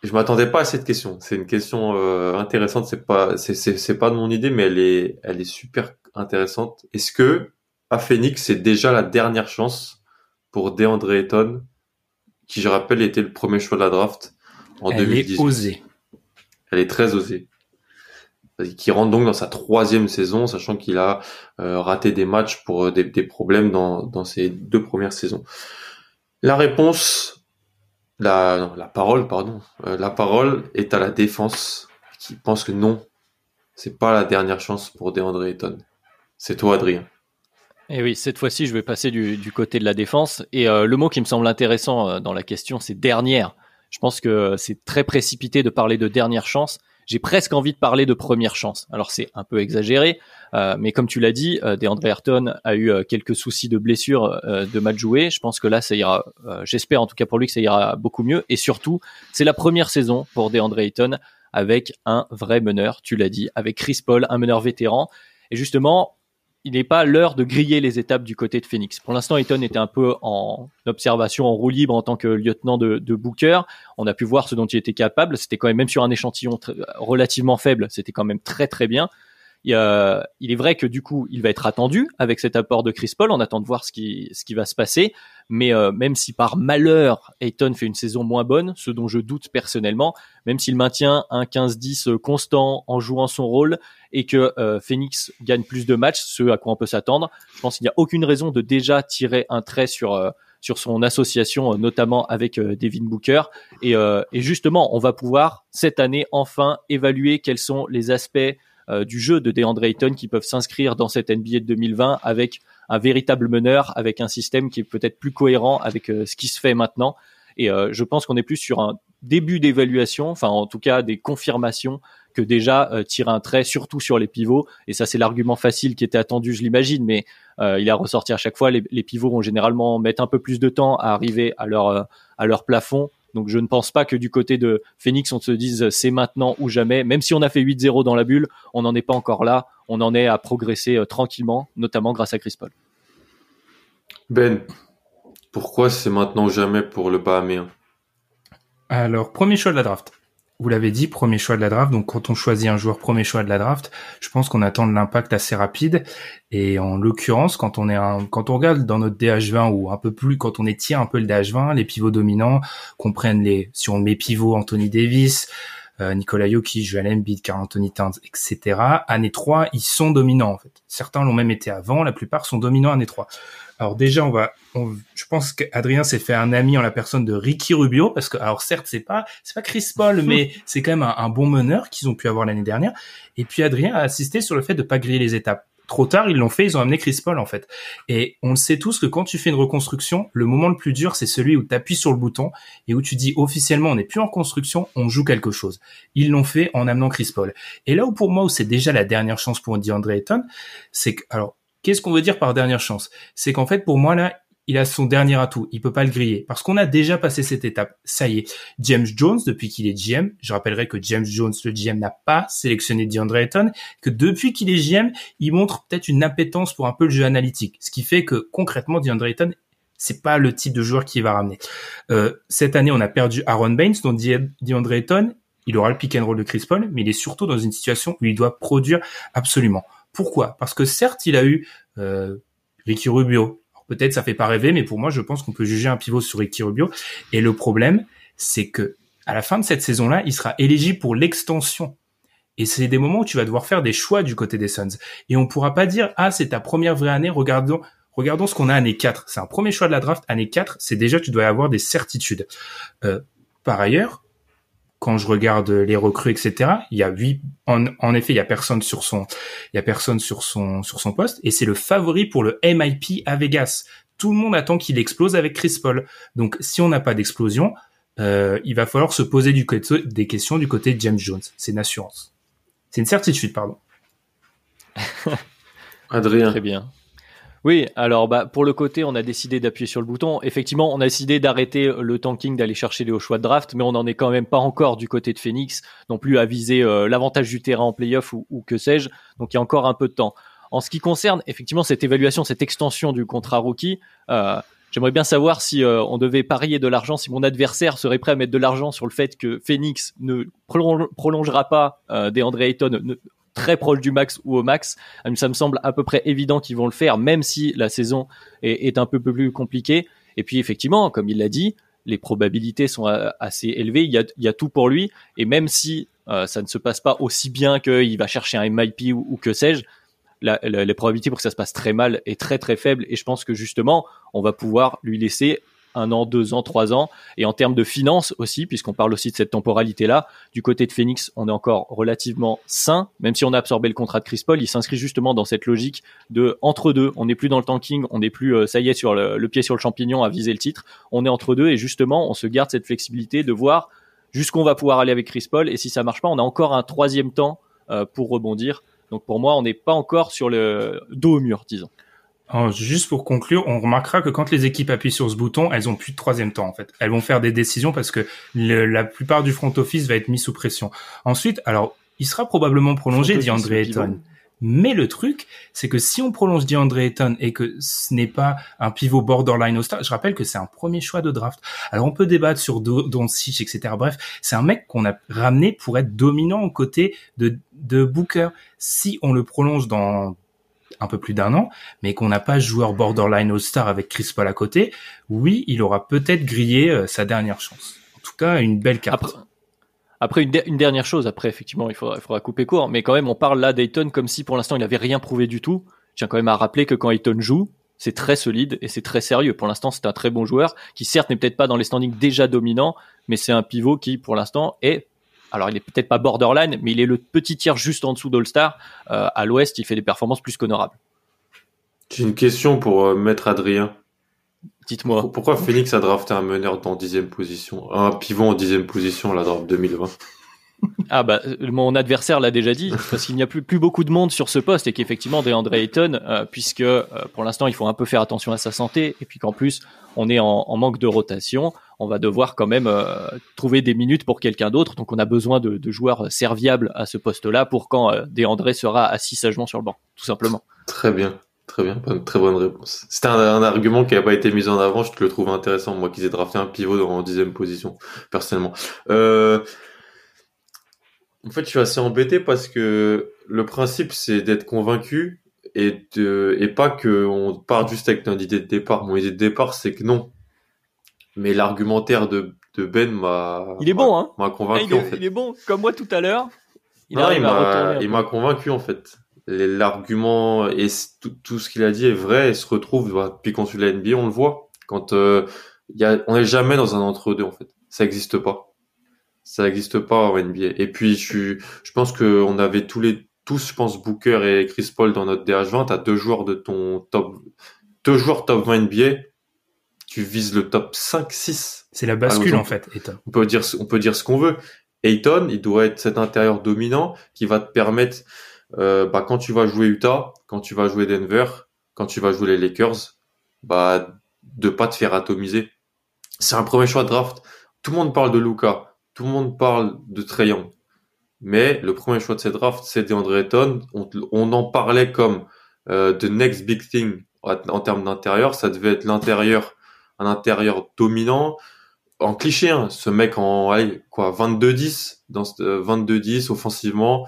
je m'attendais pas à cette question. C'est une question euh, intéressante. C'est pas, c'est pas de mon idée, mais elle est, elle est super intéressante. Est-ce que à Phoenix, c'est déjà la dernière chance pour DeAndre Ayton, qui je rappelle était le premier choix de la draft en elle 2018. Elle est osée. Elle est très osée qui rentre donc dans sa troisième saison, sachant qu'il a euh, raté des matchs pour euh, des, problèmes dans, ses deux premières saisons. La réponse, la, parole, pardon, euh, la parole est à la défense qui pense que non, c'est pas la dernière chance pour DeAndre Ayton. C'est toi, Adrien. Et eh oui, cette fois-ci, je vais passer du, côté de la défense. Et le mot qui me semble intéressant dans la question, c'est dernière. Je pense que c'est très précipité de parler de dernière chance j'ai presque envie de parler de première chance. Alors c'est un peu exagéré, euh, mais comme tu l'as dit, euh, DeAndre Ayrton a eu euh, quelques soucis de blessure euh, de match joué. Je pense que là, ça ira. J'espère en tout cas pour lui que ça ira beaucoup mieux. Et surtout, c'est la première saison pour DeAndre Ayton avec un vrai meneur. Tu l'as dit, avec Chris Paul, un meneur vétéran. Et justement, il n'est pas l'heure de griller les étapes du côté de Phoenix. Pour l'instant, Eton était un peu en observation, en roue libre en tant que lieutenant de, de Booker. On a pu voir ce dont il était capable. C'était quand même, même sur un échantillon relativement faible, c'était quand même très très bien. Il, est vrai que du coup, il va être attendu avec cet apport de Chris Paul. On attend de voir ce qui, ce qui va se passer. Mais euh, même si par malheur, Ayton fait une saison moins bonne, ce dont je doute personnellement, même s'il maintient un 15-10 constant en jouant son rôle et que euh, Phoenix gagne plus de matchs, ce à quoi on peut s'attendre, je pense qu'il n'y a aucune raison de déjà tirer un trait sur euh, sur son association, notamment avec Devin Booker. Et, et, justement, on va pouvoir cette année enfin évaluer quels sont les aspects euh, du jeu de DeAndre Ayton qui peuvent s'inscrire dans cette NBA de 2020 avec un véritable meneur, avec un système qui est peut-être plus cohérent avec euh, ce qui se fait maintenant. Et euh, je pense qu'on est plus sur un début d'évaluation, enfin en tout cas des confirmations que déjà tirer un trait, surtout sur les pivots. Et ça, c'est l'argument facile qui était attendu, je l'imagine, mais il a ressorti à chaque fois. Les, les, pivots vont généralement mettre un peu plus de temps à arriver à leur à leur plafond. Donc je ne pense pas que du côté de Phoenix, on se dise c'est maintenant ou jamais. Même si on a fait 8-0 dans la bulle, on n'en est pas encore là. On en est à progresser euh, tranquillement, notamment grâce à Chris Paul. Ben, pourquoi c'est maintenant ou jamais pour le Bahaméen? Alors, premier choix de la draft vous l'avez dit, premier choix de la draft. Donc quand on choisit un joueur premier choix de la draft, je pense qu'on attend de l'impact assez rapide. Et en l'occurrence, quand on est quand on regarde dans notre DH20 ou un peu plus, quand on étire un peu le DH20, les pivots dominants comprennent les, si on met pivot Anthony Davis, Nicolas Jokic, Joel Embiid, Carl Anthony Towns, etc. Année 3, ils sont dominants en fait. Certains l'ont même été avant, la plupart sont dominants année 3. Alors déjà, on va, je pense qu'Adrien s'est fait un ami en la personne de Ricky Rubio, parce que, alors certes, c'est pas, c'est pas Chris Paul, mais c'est quand même un, bon meneur qu'ils ont pu avoir l'année dernière. Et puis Adrien a insisté sur le fait de pas griller les étapes. Trop tard, ils l'ont fait, ils ont amené Chris Paul en fait. Et on le sait tous que quand tu fais une reconstruction, le moment le plus dur, c'est celui où tu appuies sur le bouton et où tu dis officiellement on n'est plus en construction, on joue quelque chose. Ils l'ont fait en amenant Chris Paul. Et là où pour moi où c'est déjà la dernière chance pour DeAndre Ayton, c'est que alors Qu'est-ce qu'on veut dire par dernière chance? C'est qu'en fait, pour moi, là, il a son dernier atout. Il peut pas le griller parce qu'on a déjà passé cette étape. Ça y est. James Jones, depuis qu'il est GM, je rappellerai que James Jones, le GM, n'a pas sélectionné DeAndre Ayton, que depuis qu'il est GM, il montre peut-être une appétence pour un peu le jeu analytique. Ce qui fait que concrètement, DeAndre Ayton, c'est pas le type de joueur qui va ramener. Euh, cette année, on a perdu Aaron Baines, dont DeAndre Ayton, il aura le pick and roll de Chris Paul, mais il est surtout dans une situation où il doit produire absolument. Pourquoi? Parce que certes, il a eu euh, Ricky Rubio, Peut-être ça fait pas rêver, mais pour moi, je pense qu'on peut juger un pivot sur Ricky Rubio. Et le problème, c'est que à la fin de cette saison-là, il sera éligible pour l'extension. Et c'est des moments où tu vas devoir faire des choix du côté des Suns. Et on pourra pas dire, ah, c'est ta première vraie année, regardons, regardons ce qu'on a année 4. C'est un premier choix de la draft, année 4, c'est déjà, tu dois avoir des certitudes. Euh, par ailleurs, quand je regarde les recrues, etc., il y a huit, en, en, effet, il y a personne sur son, il y a personne sur son, sur son poste, et c'est le favori pour le MIP à Vegas. Tout le monde attend qu'il explose avec Chris Paul. Donc, si on n'a pas d'explosion, euh, il va falloir se poser du côté, des questions du côté de James Jones. C'est une assurance. C'est une certitude, pardon. Adrien. Très bien. Oui, alors bah pour le côté, on a décidé d'appuyer sur le bouton. Effectivement, on a décidé d'arrêter le tanking, d'aller chercher les hauts choix de draft, mais on n'en est quand même pas encore du côté de Phoenix, non plus à viser euh, l'avantage du terrain en playoff ou, que sais-je. Donc il y a encore un peu de temps. En ce qui concerne effectivement cette évaluation, cette extension du contrat rookie, euh, j'aimerais bien savoir si euh, on devait parier de l'argent, si mon adversaire serait prêt à mettre de l'argent sur le fait que Phoenix ne prolongera pas euh, DeAndre Ayton, très proche du max ou au max. Euh, ça me semble à peu près évident qu'ils vont le faire, même si la saison est, un peu plus compliquée. Et puis effectivement, comme il l'a dit, les probabilités sont euh, assez élevées. Il y a, tout pour lui. Et même si euh, ça ne se passe pas aussi bien qu'il va chercher un MIP ou, que sais-je, les probabilités pour que ça se passe très mal est très très faible. Et je pense que justement, on va pouvoir lui laisser un an, deux ans, trois ans. Et en termes de finances aussi, puisqu'on parle aussi de cette temporalité-là, du côté de Phoenix, on est encore relativement sain, même si on a absorbé le contrat de Chris Paul, il s'inscrit justement dans cette logique de entre deux. On n'est plus dans le tanking, on n'est plus, euh, ça y est, sur le, pied sur le champignon à viser le titre. On est entre deux et justement, on se garde cette flexibilité de voir jusqu'où on va pouvoir aller avec Chris Paul. Et si ça marche pas, on a encore un troisième temps euh, pour rebondir. Donc pour moi, on n'est pas encore sur le dos au mur, disons juste pour conclure, on remarquera que quand les équipes appuient sur ce bouton, elles ont plus de troisième temps en fait. Elles vont faire des décisions parce que la plupart du front office va être mis sous pression. Ensuite, alors il sera probablement prolongé DeAndre Ayton. Mais le truc, c'est que si on prolonge DeAndre Ayton et que ce n'est pas un pivot borderline all-star, je rappelle que c'est un premier choix de draft. Alors on peut débattre sur Doncic, etc. Bref, c'est un mec qu'on a ramené pour être dominant aux côtés de, de Booker. Si on le prolonge dans un peu plus d'un an, mais qu'on n'a pas joueur borderline All-Star avec Chris Paul à côté, oui, il aura peut-être grillé euh, sa dernière chance. En tout cas, une belle carte. Après, une, dernière chose, après effectivement, il faudra, il faudra couper court, mais quand même, on parle là d'Ayton comme si pour l'instant il n'avait rien prouvé du tout. Je tiens quand même à rappeler que quand Ayton joue, c'est très solide et c'est très sérieux. Pour l'instant, c'est un très bon joueur qui certes n'est peut-être pas dans les standings déjà dominants, mais c'est un pivot qui, pour l'instant, est alors il est peut-être pas borderline, mais il est le petit tiers juste en dessous d'All-Star. Euh, à l'ouest, il fait des performances plus qu'honorables. J'ai une question pour euh, Maître Adrien. Dites-moi. Pourquoi Phoenix a drafté un meneur dans dixième position, un pivot en dixième position à la draft 2020 ah bah mon adversaire l'a déjà dit parce qu'il n'y a plus plus beaucoup de monde sur ce poste et qu'effectivement DeAndre Ayton euh, puisque pour l'instant il faut un peu faire attention à sa santé et puis qu'en plus on est en, en, manque de rotation on va devoir quand même euh, trouver des minutes pour quelqu'un d'autre. Donc on a besoin de, joueurs serviables à ce poste-là pour quand euh, André sera assis sagement sur le banc, tout simplement. Très bien. Très bien, très bonne réponse. C'était un, argument qui n'a pas été mis en avant, je te le trouve intéressant, moi qu'ils aient drafté un pivot en dixième position, personnellement. Euh, en fait, je suis assez embêté parce que le principe, c'est d'être convaincu et, pas qu'on parte juste avec une idée de départ. Mon idée de départ, c'est que non, mais l'argumentaire de, de Ben m'a il est bon hein. m'a convaincu il, est, en fait. il est bon comme moi tout à l'heure. Il, m'a il m'a convaincu en fait. L'argument et tout, ce qu'il a dit est vrai et se retrouve bah, depuis qu'on suit la NBA on le voit. Quand euh, il y a on n'est jamais dans un entre deux en fait. Ça n'existe pas. Ça n'existe pas en NBA et puis je je pense que on avait tous les tous je pense Booker et Chris Paul dans notre DH20 t'as deux joueurs de ton top deux joueurs top 20 NBA tu vises le top 5, 6. C'est la bascule, en fait, Ayton. On peut dire, on peut dire ce qu'on veut. Ayton, il doit être cet intérieur dominant qui va te permettre, euh, bah, quand tu vas jouer Utah, quand tu vas jouer Denver, quand tu vas jouer les Lakers, bah, de pas te faire atomiser. C'est un premier choix de draft. Tout le monde parle de Luca, tout le monde parle de Trayon. Mais le premier choix de cette draft, c'est DeAndre Ayton. On, on, en parlait comme euh, the next big thing en termes d'intérieur. Ça devait être l'intérieur, un intérieur dominant. En cliché, hein, ce mec en allez, quoi 22-10 dans 22-10 offensivement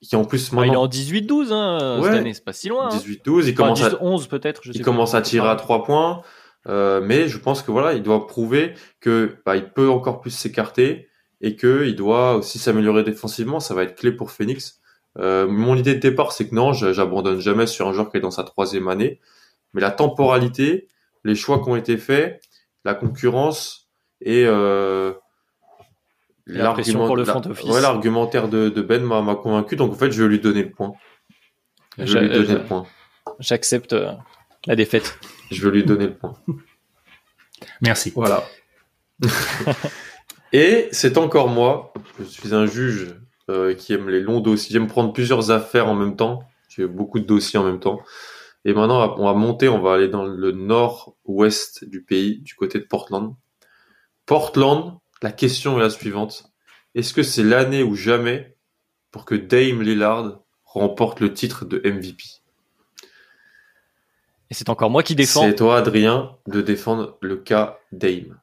qui en plus maintenant... il est en 18-12 hein, cette année, c'est pas si loin. 18-12, il commence à 11 peut-être, Il commence à tirer à 3 points. Euh, mais je pense que voilà, il doit prouver que bah, il peut encore plus s'écarter et que il doit aussi s'améliorer défensivement. Ça va être clé pour Phoenix. Euh, mon idée de départ, c'est que non, j'abandonne jamais sur un joueur qui est dans sa troisième année. Mais la temporalité, les choix qui ont été faits, la concurrence et euh, l'argument pour le front office. Ouais, l'argumentaire de, de Ben m'a convaincu. Donc en fait, je vais lui donner le point. Je vais lui donner le point. J'accepte euh, la défaite. Je vais lui donner le point. Merci. Voilà. Et c'est encore moi. Je suis un juge euh, qui aime les longs dossiers. J'aime prendre plusieurs affaires en même temps. J'ai beaucoup de dossiers en même temps. Et maintenant, on va monter, on va aller dans le nord-ouest du pays, du côté de Portland. Portland, la question est la suivante. Est-ce que c'est l'année ou jamais pour que Dame Lillard remporte le titre de MVP Et c'est encore moi qui défends. C'est toi, Adrien, de défendre le cas Dame.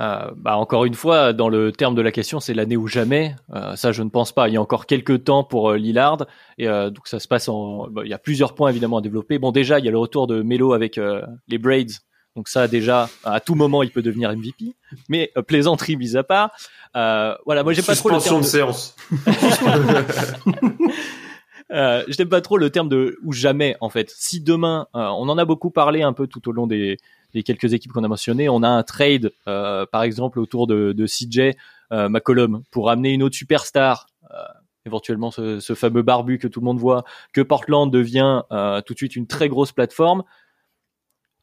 Euh, bah encore une fois, dans le terme de la question, c'est l'année ou jamais. Euh, ça, je ne pense pas. Il y a encore quelques temps pour euh, Lillard, et donc ça se passe en. Bah, il y a plusieurs points évidemment à développer. Bon, déjà, il y a le retour de Melo avec les Braids. Donc ça, déjà, à tout moment, il peut devenir MVP. Mais plaisanterie mise à part, voilà, moi j'ai pas trop le terme de, séance. Euh, je n'aime pas trop le terme de ou jamais en fait. Si demain, on en a beaucoup parlé un peu tout au long des, les quelques équipes qu'on a mentionnées. On a un trade, euh, par exemple, autour de, de CJ euh, McCollum pour amener une autre superstar, euh, éventuellement ce, ce, fameux barbu que tout le monde voit, que Portland devient euh, tout de suite une très grosse plateforme.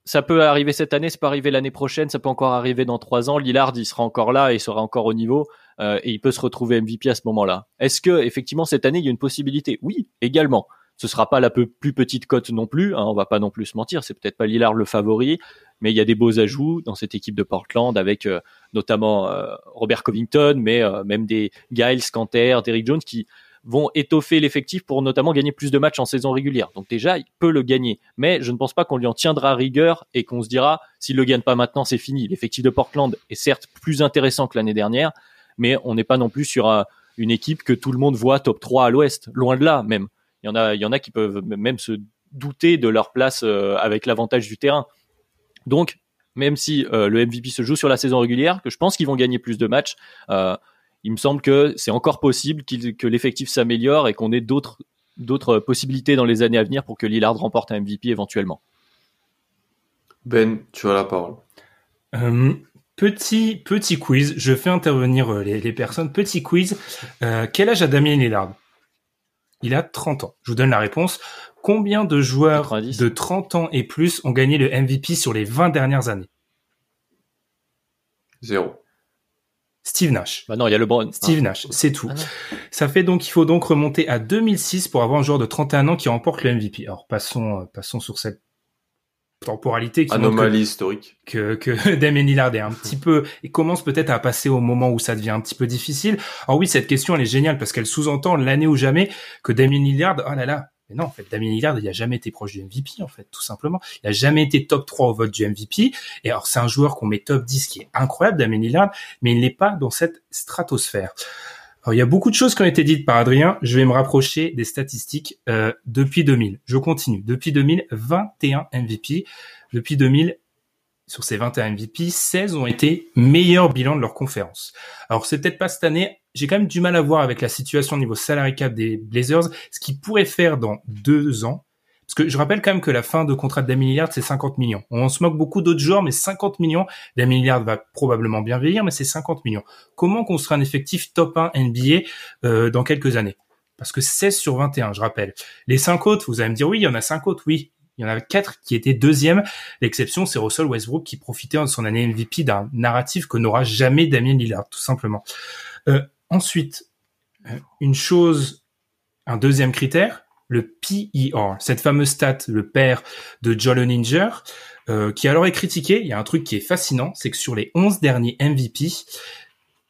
Ça peut arriver cette année, ça peut arriver l'année prochaine, ça peut encore arriver dans trois ans. Lillard, il sera encore là il sera encore au niveau euh, et il peut se retrouver MVP à ce moment-là. Est-ce que effectivement cette année il y a une possibilité? Oui, également. Ce sera pas la plus petite cote non plus. Hein, on va pas non plus se mentir. C'est peut-être pas Lillard le favori, mais il y a des beaux ajouts dans cette équipe de Portland avec euh, notamment euh, Robert Covington, mais euh, même des Giles, Canter, Derrick Jones qui vont étoffer l'effectif pour notamment gagner plus de matchs en saison régulière. Donc déjà, il peut le gagner. Mais je ne pense pas qu'on lui en tiendra rigueur et qu'on se dira, s'il le gagne pas maintenant, c'est fini. L'effectif de Portland est certes plus intéressant que l'année dernière, mais on n'est pas non plus sur une équipe que tout le monde voit top 3 à l'ouest. Loin de là, même. Il y en a, il y en a qui peuvent même se douter de leur place euh, avec l'avantage du terrain. Donc, même si euh, le MVP se joue sur la saison régulière, que je pense qu'ils vont gagner plus de matchs, euh, il me semble que c'est encore possible que l'effectif s'améliore et qu'on ait d'autres d'autres possibilités dans les années à venir pour que Lillard remporte un MVP éventuellement. Ben, tu as la parole. petit petit quiz, je fais intervenir les, les personnes. Petit quiz. quel âge a Damien Lillard? Il a 30 ans. Je vous donne la réponse. Combien de joueurs de 30 ans et plus ont gagné le MVP sur les 20 dernières années? Zéro. Steve Nash. Bah non, il y a le bon. Steve Nash, c'est tout. Ah Ça fait donc il faut donc remonter à 2006 pour avoir un joueur de 31 ans qui remporte le MVP. Alors passons euh, passons sur cette temporalité qui anomalie historique que que Damien Lillard est un petit peu et commence peut-être à passer au moment où ça devient un petit peu difficile. Alors oui, cette question elle est géniale parce qu'elle sous-entend l'année ou jamais que Damien Lillard oh là là, mais non, en fait, Damien Lillard, il a jamais été proche du MVP, en fait, tout simplement. Il a jamais été top 3 au vote du MVP. Et alors, c'est un joueur qu'on met top 10 qui est incroyable, Damien Lillard, mais il n'est pas dans cette stratosphère. Alors, il y a beaucoup de choses qui ont été dites par Adrien. Je vais me rapprocher des statistiques euh, depuis 2000. Je continue. Depuis 2000, 21 MVP. Depuis 2000, sur ces 21 MVP, 16 ont été meilleurs bilans de leur conférence. Alors, c'est peut-être pas cette année. J'ai quand même du mal à voir avec la situation au niveau salarié cap des Blazers, ce qu'ils pourraient faire dans deux ans. Parce que je rappelle quand même que la fin de contrat de Damien Lillard, c'est 50 millions. On se moque beaucoup d'autres joueurs, mais 50 millions. Damien Lillard va probablement bien vieillir, mais c'est 50 millions. Comment construire un effectif top 1 NBA euh, dans quelques années? Parce que 16 sur 21, je rappelle. Les 5 autres, vous allez me dire, oui, il y en a 5 autres, oui. Il y en a 4 qui étaient deuxième. L'exception, c'est Russell Westbrook qui profitait de son année MVP d'un narratif que n'aura jamais Damien Lillard, tout simplement. Euh, ensuite, euh, une chose, un deuxième critère, le PER, cette fameuse stat, le père de Joel Oninger, euh, qui alors est critiqué. Il y a un truc qui est fascinant, c'est que sur les 11 derniers MVP,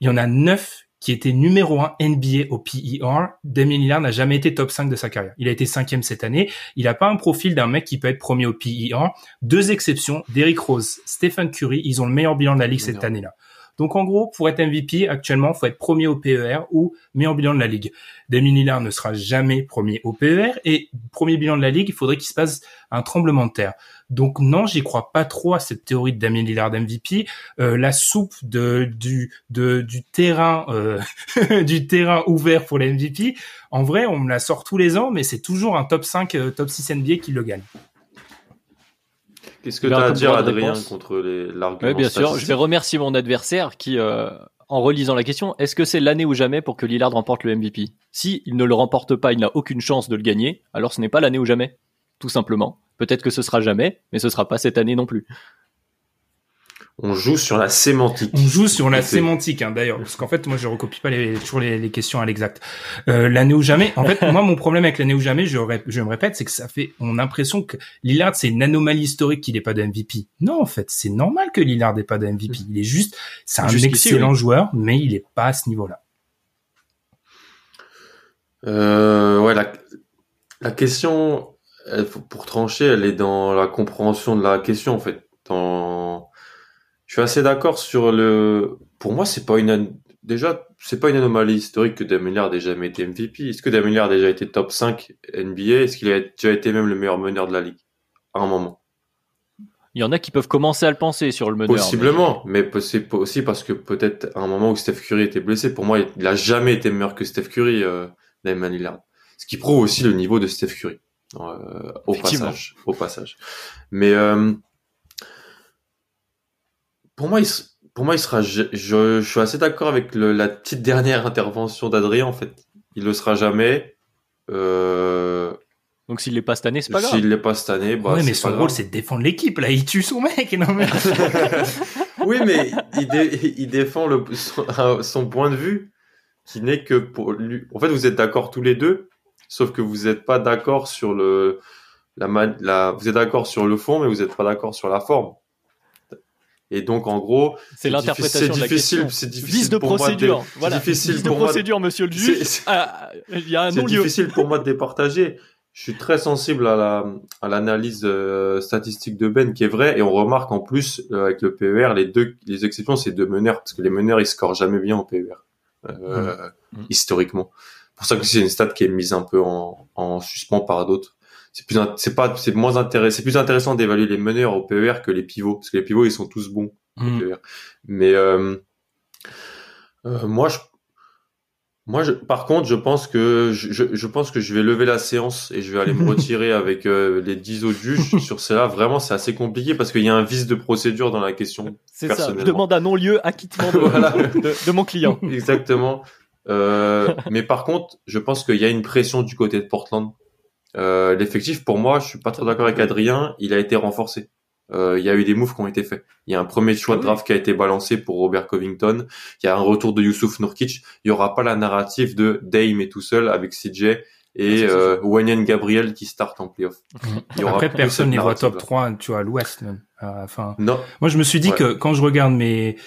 il y en a 9 qui étaient numéro 1 NBA au PER. Damien Lillard n'a jamais été top 5 de sa carrière. Il a été cinquième cette année. Il n'a pas un profil d'un mec qui peut être premier au PER. Deux exceptions, Derrick Rose, Stephen Curry, ils ont le meilleur bilan de la ligue cette année-là. Donc en gros, pour être MVP, actuellement, faut être premier au PER ou meilleur bilan de la ligue. Damien Lillard ne sera jamais premier au PER et premier bilan de la ligue, il faudrait qu'il se passe un tremblement de terre. Donc non, j'y crois pas trop à cette théorie de Damien Lillard MVP. Euh, la soupe du terrain euh, du terrain ouvert pour les MVP. En vrai, on me la sort tous les ans, mais c'est toujours un top 5, euh, top 6 NBA qui le gagne. Qu'est-ce que tu as à dire, Adrien, contre l'argument Oui, bien sûr. Je vais remercier mon adversaire qui, euh, en relisant la question, est-ce que c'est l'année ou jamais pour que Lillard remporte le MVP Si il ne le remporte pas, il n'a aucune chance de le gagner, alors ce n'est pas l'année ou jamais, tout simplement. Peut-être que ce sera jamais, mais ce sera pas cette année non plus. On joue sur la sémantique. On joue sur la sémantique, hein, d'ailleurs, parce qu'en fait, moi, je recopie pas les, toujours les, questions à l'exact. Euh, l'année ou jamais. En fait, moi, mon problème avec l'année ou jamais, je, je me répète, c'est que ça fait, on a l'impression que Lillard, c'est une anomalie historique qu'il n'ait pas de MVP. Non, en fait, c'est normal que Lillard n'ait pas de MVP. Il est juste, c'est un excellent joueur, mais il est pas à ce niveau-là. Euh, ouais, la, la question, pour trancher, elle est dans la compréhension de la question, en fait. Dans je suis assez d'accord sur le. Pour moi, c'est pas une déjà c'est pas une anomalie historique que Damien Lillard ait jamais été MVP. Est-ce que Damien Lillard a déjà été top 5 NBA Est-ce qu'il a déjà été même le meilleur meneur de la ligue à un moment? Il y en a qui peuvent commencer à le penser sur le meneur. Possiblement, mais, c'est aussi parce que peut-être à un moment où Steph Curry était blessé, pour moi, il a jamais été meilleur que Steph Curry, euh, Damien Lillard. Ce qui prouve aussi le niveau de Steph Curry. Euh, au passage, au passage. Mais euh, pour moi, il, pour moi, il sera. Je, je, suis assez d'accord avec le, la petite dernière intervention d'Adrien. En fait, il le sera jamais. Euh... Donc s'il l'est pas cette année, c'est pas grave. S'il l'est pas cette année, bah. Ouais, mais son rôle c'est de défendre l'équipe. Là, il tue son mec. Non mais. oui, mais il, il défend le, son, son, point de vue, qui n'est que pour lui. En fait, vous êtes d'accord tous les deux, sauf que vous n'êtes pas d'accord sur le la, la vous êtes d'accord sur le fond, mais vous n'êtes pas d'accord sur la forme. Et donc, en gros, c'est l'interprétation de la question. C'est difficile. Vice de procédure. voilà. difficile Vice de procédure, monsieur le juge. Ah, il y a un C'est difficile pour moi de départager. Je suis très sensible à la à l'analyse euh, statistique de Ben qui est vraie et on remarque en plus euh, avec le PER les deux les exceptions c'est deux meneurs parce que les meneurs ils scorent jamais bien au PER euh, mmh. historiquement. Pour ça que c'est une stat qui est mise un peu en, en suspens par d'autres c'est plus c'est pas c'est moins intéressant c'est plus intéressant d'évaluer les meneurs au PER que les pivots parce que les pivots ils sont tous bons au mm. PER. mais euh, euh, moi je moi je, par contre je pense que je, je, pense que je vais lever la séance et je vais aller me retirer avec euh, les 10 autres juges. Sur cela vraiment c'est assez compliqué parce qu'il y a un vice de procédure dans la question c'est ça. je demande un non-lieu acquittement de, de, de, mon client. Exactement. Mais par contre je pense qu'il y a une pression du côté de Portland euh, l'effectif, pour moi, je suis pas très d'accord avec Adrien, il a été renforcé. Euh, il y a eu des moves qui ont été faits. Il y a un premier choix de ah draft qui a été balancé pour Robert Covington. Il y a un retour de Youssouf Nurkic. Il y aura pas la narrative de Dame et tout seul avec CJ et ah, euh, Wanyan Gabriel qui start en playoff. Aura Après, personne n'y voit top 3, tu vois, à l'ouest même. Euh, enfin, non. Moi, je me suis dit que quand je regarde mes,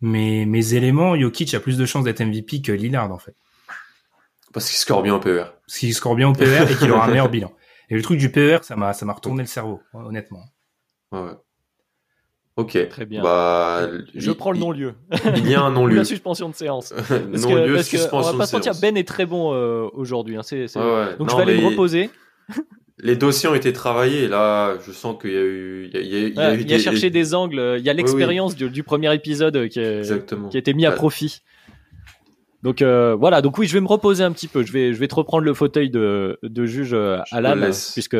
mes, mes éléments, Jokic a plus de chances d'être MVP que Lillard, en fait. Parce qu'il score bien au PER. Parce qu'il score bien au PER et qu'il aura un meilleur bilan. Et le truc du PER, ça m'a, ça m'a retourné le cerveau, honnêtement. Ouais. Ok. Très bien. Bah, je prends le non-lieu. Il y a un non-lieu. La suspension de séance. non-lieu, suspension on va pas Ben est très bon euh, aujourd'hui. Hein. C'est, ouais, Donc je vais aller me reposer. Les dossiers ont été travaillés. Là, je sens qu'il y a eu, il y a, il y a, il y a, eu il y a cherché des angles. Il y a l'expérience du, du, premier épisode qui, est, qui a été mis à bah, profit. Donc euh, voilà, donc oui, je vais me reposer un petit peu. Je vais, je vais te reprendre le fauteuil de, de juge euh, à l'âme, puisque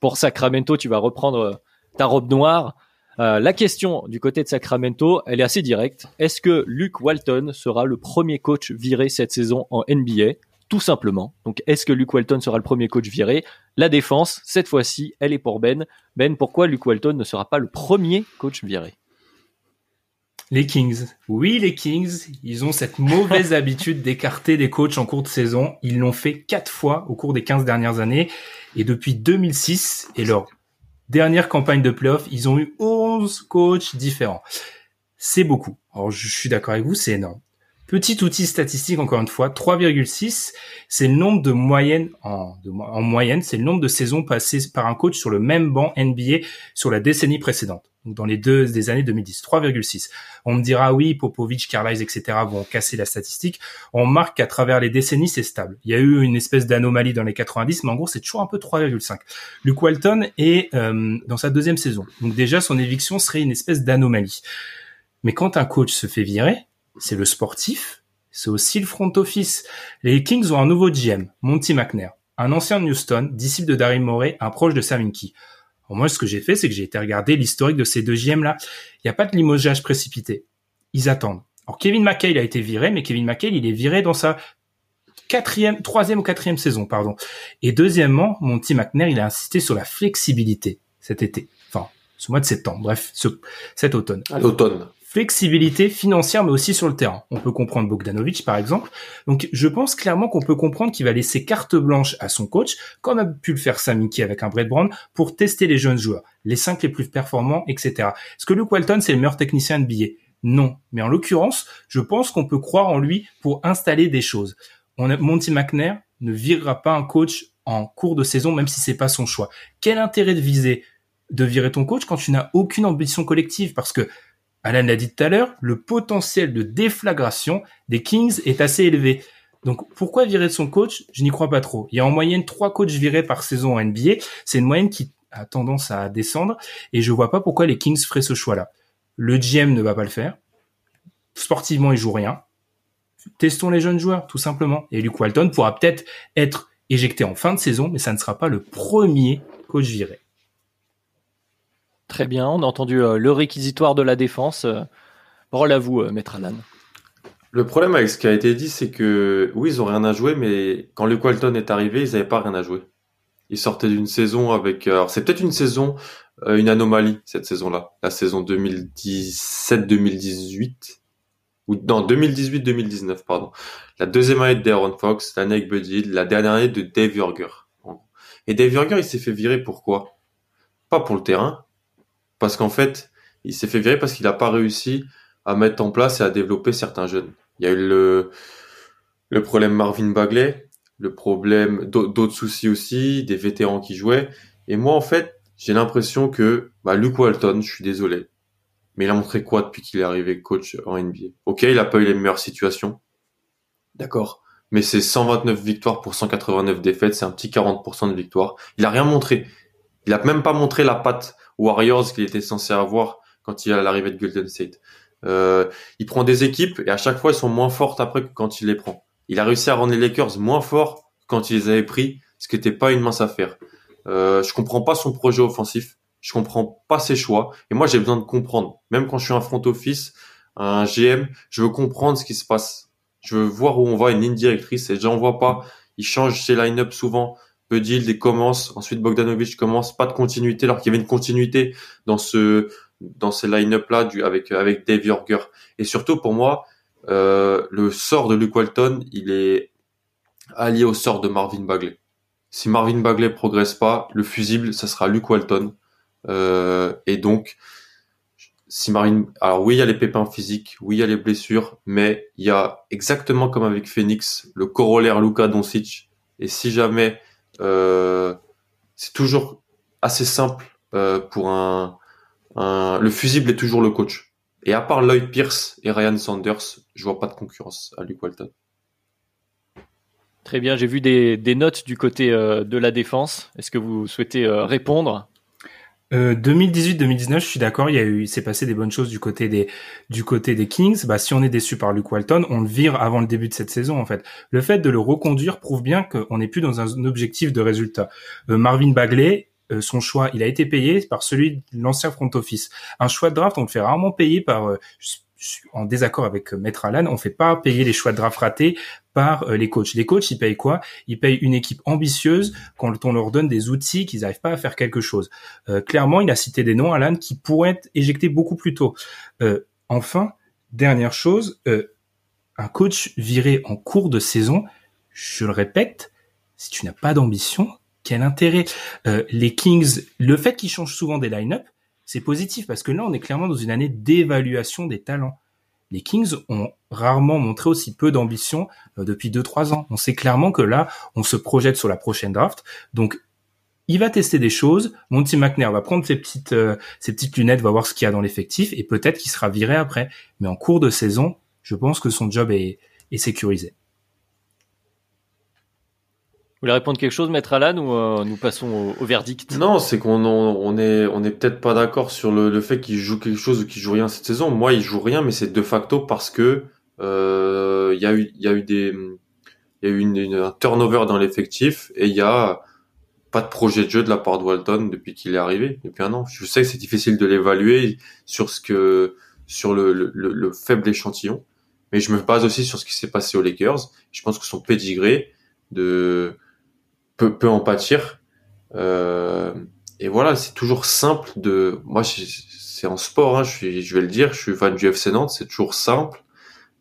pour Sacramento, tu vas reprendre euh, ta robe noire. la question du côté de Sacramento, elle est assez directe. Est-ce que Luke Walton sera le premier coach viré cette saison en NBA Tout simplement. Donc, est-ce que Luke Walton sera le premier coach viré? La défense, cette fois-ci, elle est pour Ben. Ben, pourquoi Luke Walton ne sera pas le premier coach viré? Les Kings. Oui, les Kings, ils ont cette mauvaise habitude d'écarter des coachs en cours de saison. Ils l'ont fait quatre fois au cours des 15 dernières années. Et depuis 2006 et leur dernière campagne de playoff, ils ont eu 11 coachs différents. C'est beaucoup. Alors, je suis d'accord avec vous, c'est énorme. Petit outil statistique, encore une fois, 3,6, c'est le nombre de moyennes, en, en moyenne, c'est le nombre de saisons passées par un coach sur le même banc NBA sur la décennie précédente. Donc dans les deux des années 2010, 3,6. On me dira oui, Popovic, Carlisle, etc. vont casser la statistique. On marque qu'à travers les décennies, c'est stable. Il y a eu une espèce d'anomalie dans les 90, mais en gros, c'est toujours un peu 3,5. Luke Walton est euh, dans sa deuxième saison. Donc déjà, son éviction serait une espèce d'anomalie. Mais quand un coach se fait virer, c'est le sportif, c'est aussi le front office. Les Kings ont un nouveau GM, Monty McNair, un ancien de Houston, disciple de Daryl Morey, un proche de Saminki. moi, ce que j'ai fait, c'est que j'ai été regarder l'historique de ces deux GM-là. Il n'y a pas de limogeage précipité. Ils attendent. Alors, Kevin McHale a été viré, mais Kevin McHale, il est viré dans sa quatrième, troisième ou quatrième saison, pardon. Et deuxièmement, Monty McNair, il a insisté sur la flexibilité cet été. Enfin, ce mois de septembre. Bref, ce, cet automne. À l'automne flexibilité financière, mais aussi sur le terrain. On peut comprendre Bogdanovic, par exemple. Donc, je pense clairement qu'on peut comprendre qu'il va laisser carte blanche à son coach, comme a pu le faire Samiki avec un Brett Brown, pour tester les jeunes joueurs, les cinq les plus performants, etc. Est-ce que Luke Walton, c'est le meilleur technicien de billets Non. Mais en l'occurrence, je pense qu'on peut croire en lui pour installer des choses. Monty McNair ne virera pas un coach en cours de saison, même si c'est pas son choix. Quel intérêt de viser de virer ton coach quand tu n'as aucune ambition collective? Parce que Alan l'a dit tout à l'heure, le potentiel de déflagration des Kings est assez élevé. Donc pourquoi virer de son coach? Je n'y crois pas trop. Il y a en moyenne trois coachs virés par saison en NBA. C'est une moyenne qui a tendance à descendre et je vois pas pourquoi les Kings feraient ce choix-là. Le GM ne va pas le faire. Sportivement, il joue rien. Testons les jeunes joueurs, tout simplement. Et Luke Walton pourra peut-être être éjecté en fin de saison, mais ça ne sera pas le premier coach viré. Très bien, on a entendu euh, le réquisitoire de la défense. Euh, à vous, euh, Maître Alan. Le problème avec ce qui a été dit, c'est que oui, ils ont rien à jouer, mais quand Luke Walton est arrivé, ils n'avaient pas rien à jouer. Ils sortaient d'une saison avec. Alors c'est peut-être une saison, une anomalie cette saison-là, la saison 2017-2018 ou non 2018-2019 pardon. La deuxième année de Darren Fox, l'année avec Buddy, la dernière année de Dave Yorger. Et Dave Yorger, il s'est fait virer pourquoi? Pas pour le terrain, parce qu'en fait, il s'est fait virer parce qu'il n'a pas réussi à mettre en place et à développer certains jeunes. Il y a eu le, problème Marvin Bagley, le problème d'autres soucis aussi, des vétérans qui jouaient. Et moi, en fait, j'ai l'impression que bah, Luke Walton, je suis désolé, mais il a montré quoi depuis qu'il est arrivé coach en NBA Ok, il a pas eu les meilleures situations, d'accord, mais c'est 129 victoires pour 189 défaites, c'est un petit 40% de victoire. Il a rien montré. Il a même pas montré la patte Warriors qu'il était censé avoir quand il est à l'arrivée de Golden State. Euh, il prend des équipes et à chaque fois elles sont moins fortes après que quand il les prend. Il a réussi à rendre les Lakers moins forts quand il les avait pris, ce qui n'était pas une mince affaire. Euh, je comprends pas son projet offensif, je comprends pas ses choix et moi j'ai besoin de comprendre. Même quand je suis un front office, un GM, je veux comprendre ce qui se passe. Je veux voir où on va, une ligne directrice et j'en vois pas. Il change ses line-up souvent. Budil commence, ensuite Bogdanovic commence, pas de continuité, alors qu'il y avait une continuité dans ce dans ces line-up là du, avec avec Dave Yorger. Et surtout pour moi, euh, le sort de Luke Walton, il est allié au sort de Marvin Bagley. Si Marvin Bagley progresse pas, le fusible, ça sera Luke Walton. Euh, et donc, si Marvin, alors oui, il y a les pépins physiques, oui, il y a les blessures, mais il y a exactement comme avec Phoenix, le corollaire Luka Doncic. Et si jamais euh, c'est toujours assez simple euh, pour un, Le fusible est toujours le coach. Et à part Lloyd Pierce et Ryan Sanders, je vois pas de concurrence à Luke Walton. Très bien, j'ai vu des, des, notes du côté euh, de la défense. Est-ce que vous souhaitez répondre? 2018-2019, euh, je suis d'accord, il y a eu, s'est passé des bonnes choses du côté des, du côté des Kings. Bah, si on est déçu par Luke Walton, on le vire avant le début de cette saison, en fait. Le fait de le reconduire prouve bien qu'on n'est plus dans un objectif de résultat. Euh, Marvin Bagley, euh, son choix, il a été payé par celui de l'ancien front office. Un choix de draft, on le fait rarement payer par, en désaccord avec Maître Alan, on fait pas payer les choix de draft ratés par euh, les coachs. Les coachs, ils payent quoi? Ils payent une équipe ambitieuse quand on leur donne des outils qu'ils n'arrivent pas à faire quelque chose. Euh, clairement, il a cité des noms, Alan, qui pourraient être éjectés beaucoup plus tôt. enfin, dernière chose, euh, un coach viré en cours de saison, je le répète, si tu n'as pas d'ambition, quel intérêt? Euh, Les Kings, le fait qu'ils changent souvent des line-up, c'est positif parce que là, on est clairement dans une année d'évaluation des talents. Les Kings ont rarement montré aussi peu d'ambition euh, depuis 2-3 ans. On sait clairement que là, on se projette sur la prochaine draft. Donc, il va tester des choses. Monty McNair va prendre ses petites, euh, ses petites lunettes, va voir ce qu'il y a dans l'effectif et peut-être qu'il sera viré après. Mais en cours de saison, je pense que son job est, est sécurisé. Vous voulez répondre quelque chose, Maître Alan, ou euh, nous passons au, verdict? Non, c'est qu'on on est, on est peut-être pas d'accord sur le, le fait qu'il joue quelque chose ou qu'il joue rien cette saison. Moi, il joue rien, mais c'est de facto parce que euh, il y a eu, y a eu des, il y a eu une, un turnover dans l'effectif et il y a pas de projet de jeu de la part de Walton depuis qu'il est arrivé, depuis un an. Je sais que c'est difficile de l'évaluer sur ce que, sur le, le, le, faible échantillon, mais je me base aussi sur ce qui s'est passé aux Lakers. Je pense que son pedigree de peut, peut en pâtir. Euh, et voilà, c'est toujours simple de. Moi, c'est en sport. Hein, je, suis, je vais le dire. Je suis fan du FC Nantes. C'est toujours simple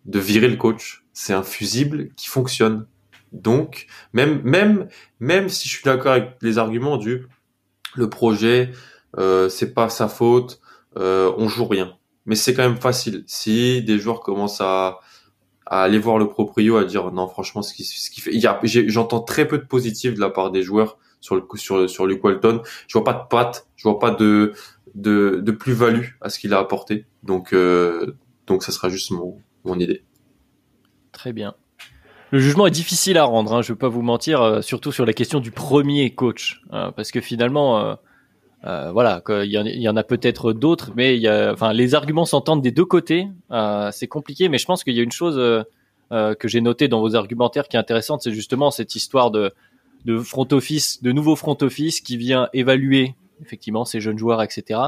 de virer le coach. C'est un fusible qui fonctionne. Donc, même même même si je suis d'accord avec les arguments du le projet, euh, c'est pas sa faute, euh, on joue rien. Mais c'est quand même facile. Si des joueurs commencent à à aller voir le proprio, à dire non, franchement, ce qui, ce qui fait, j'entends très peu de positifs de la part des joueurs sur le sur sur Luke Walton. Je vois pas de patte, je vois pas de de, de plus-value à ce qu'il a apporté. Donc euh, donc ça sera juste mon mon idée. Très bien. Le jugement est difficile à rendre, hein, je vais pas vous mentir, euh, surtout sur la question du premier coach, hein, parce que finalement, euh, euh, voilà, il y, en a peut-être d'autres, mais y a, enfin, les arguments s'entendent des deux côtés. Euh, c'est compliqué, mais je pense qu'il y a une chose euh, que j'ai notée dans vos argumentaires qui est intéressante, c'est justement cette histoire de, de front office, de nouveau front office qui vient évaluer effectivement ces jeunes joueurs, etc.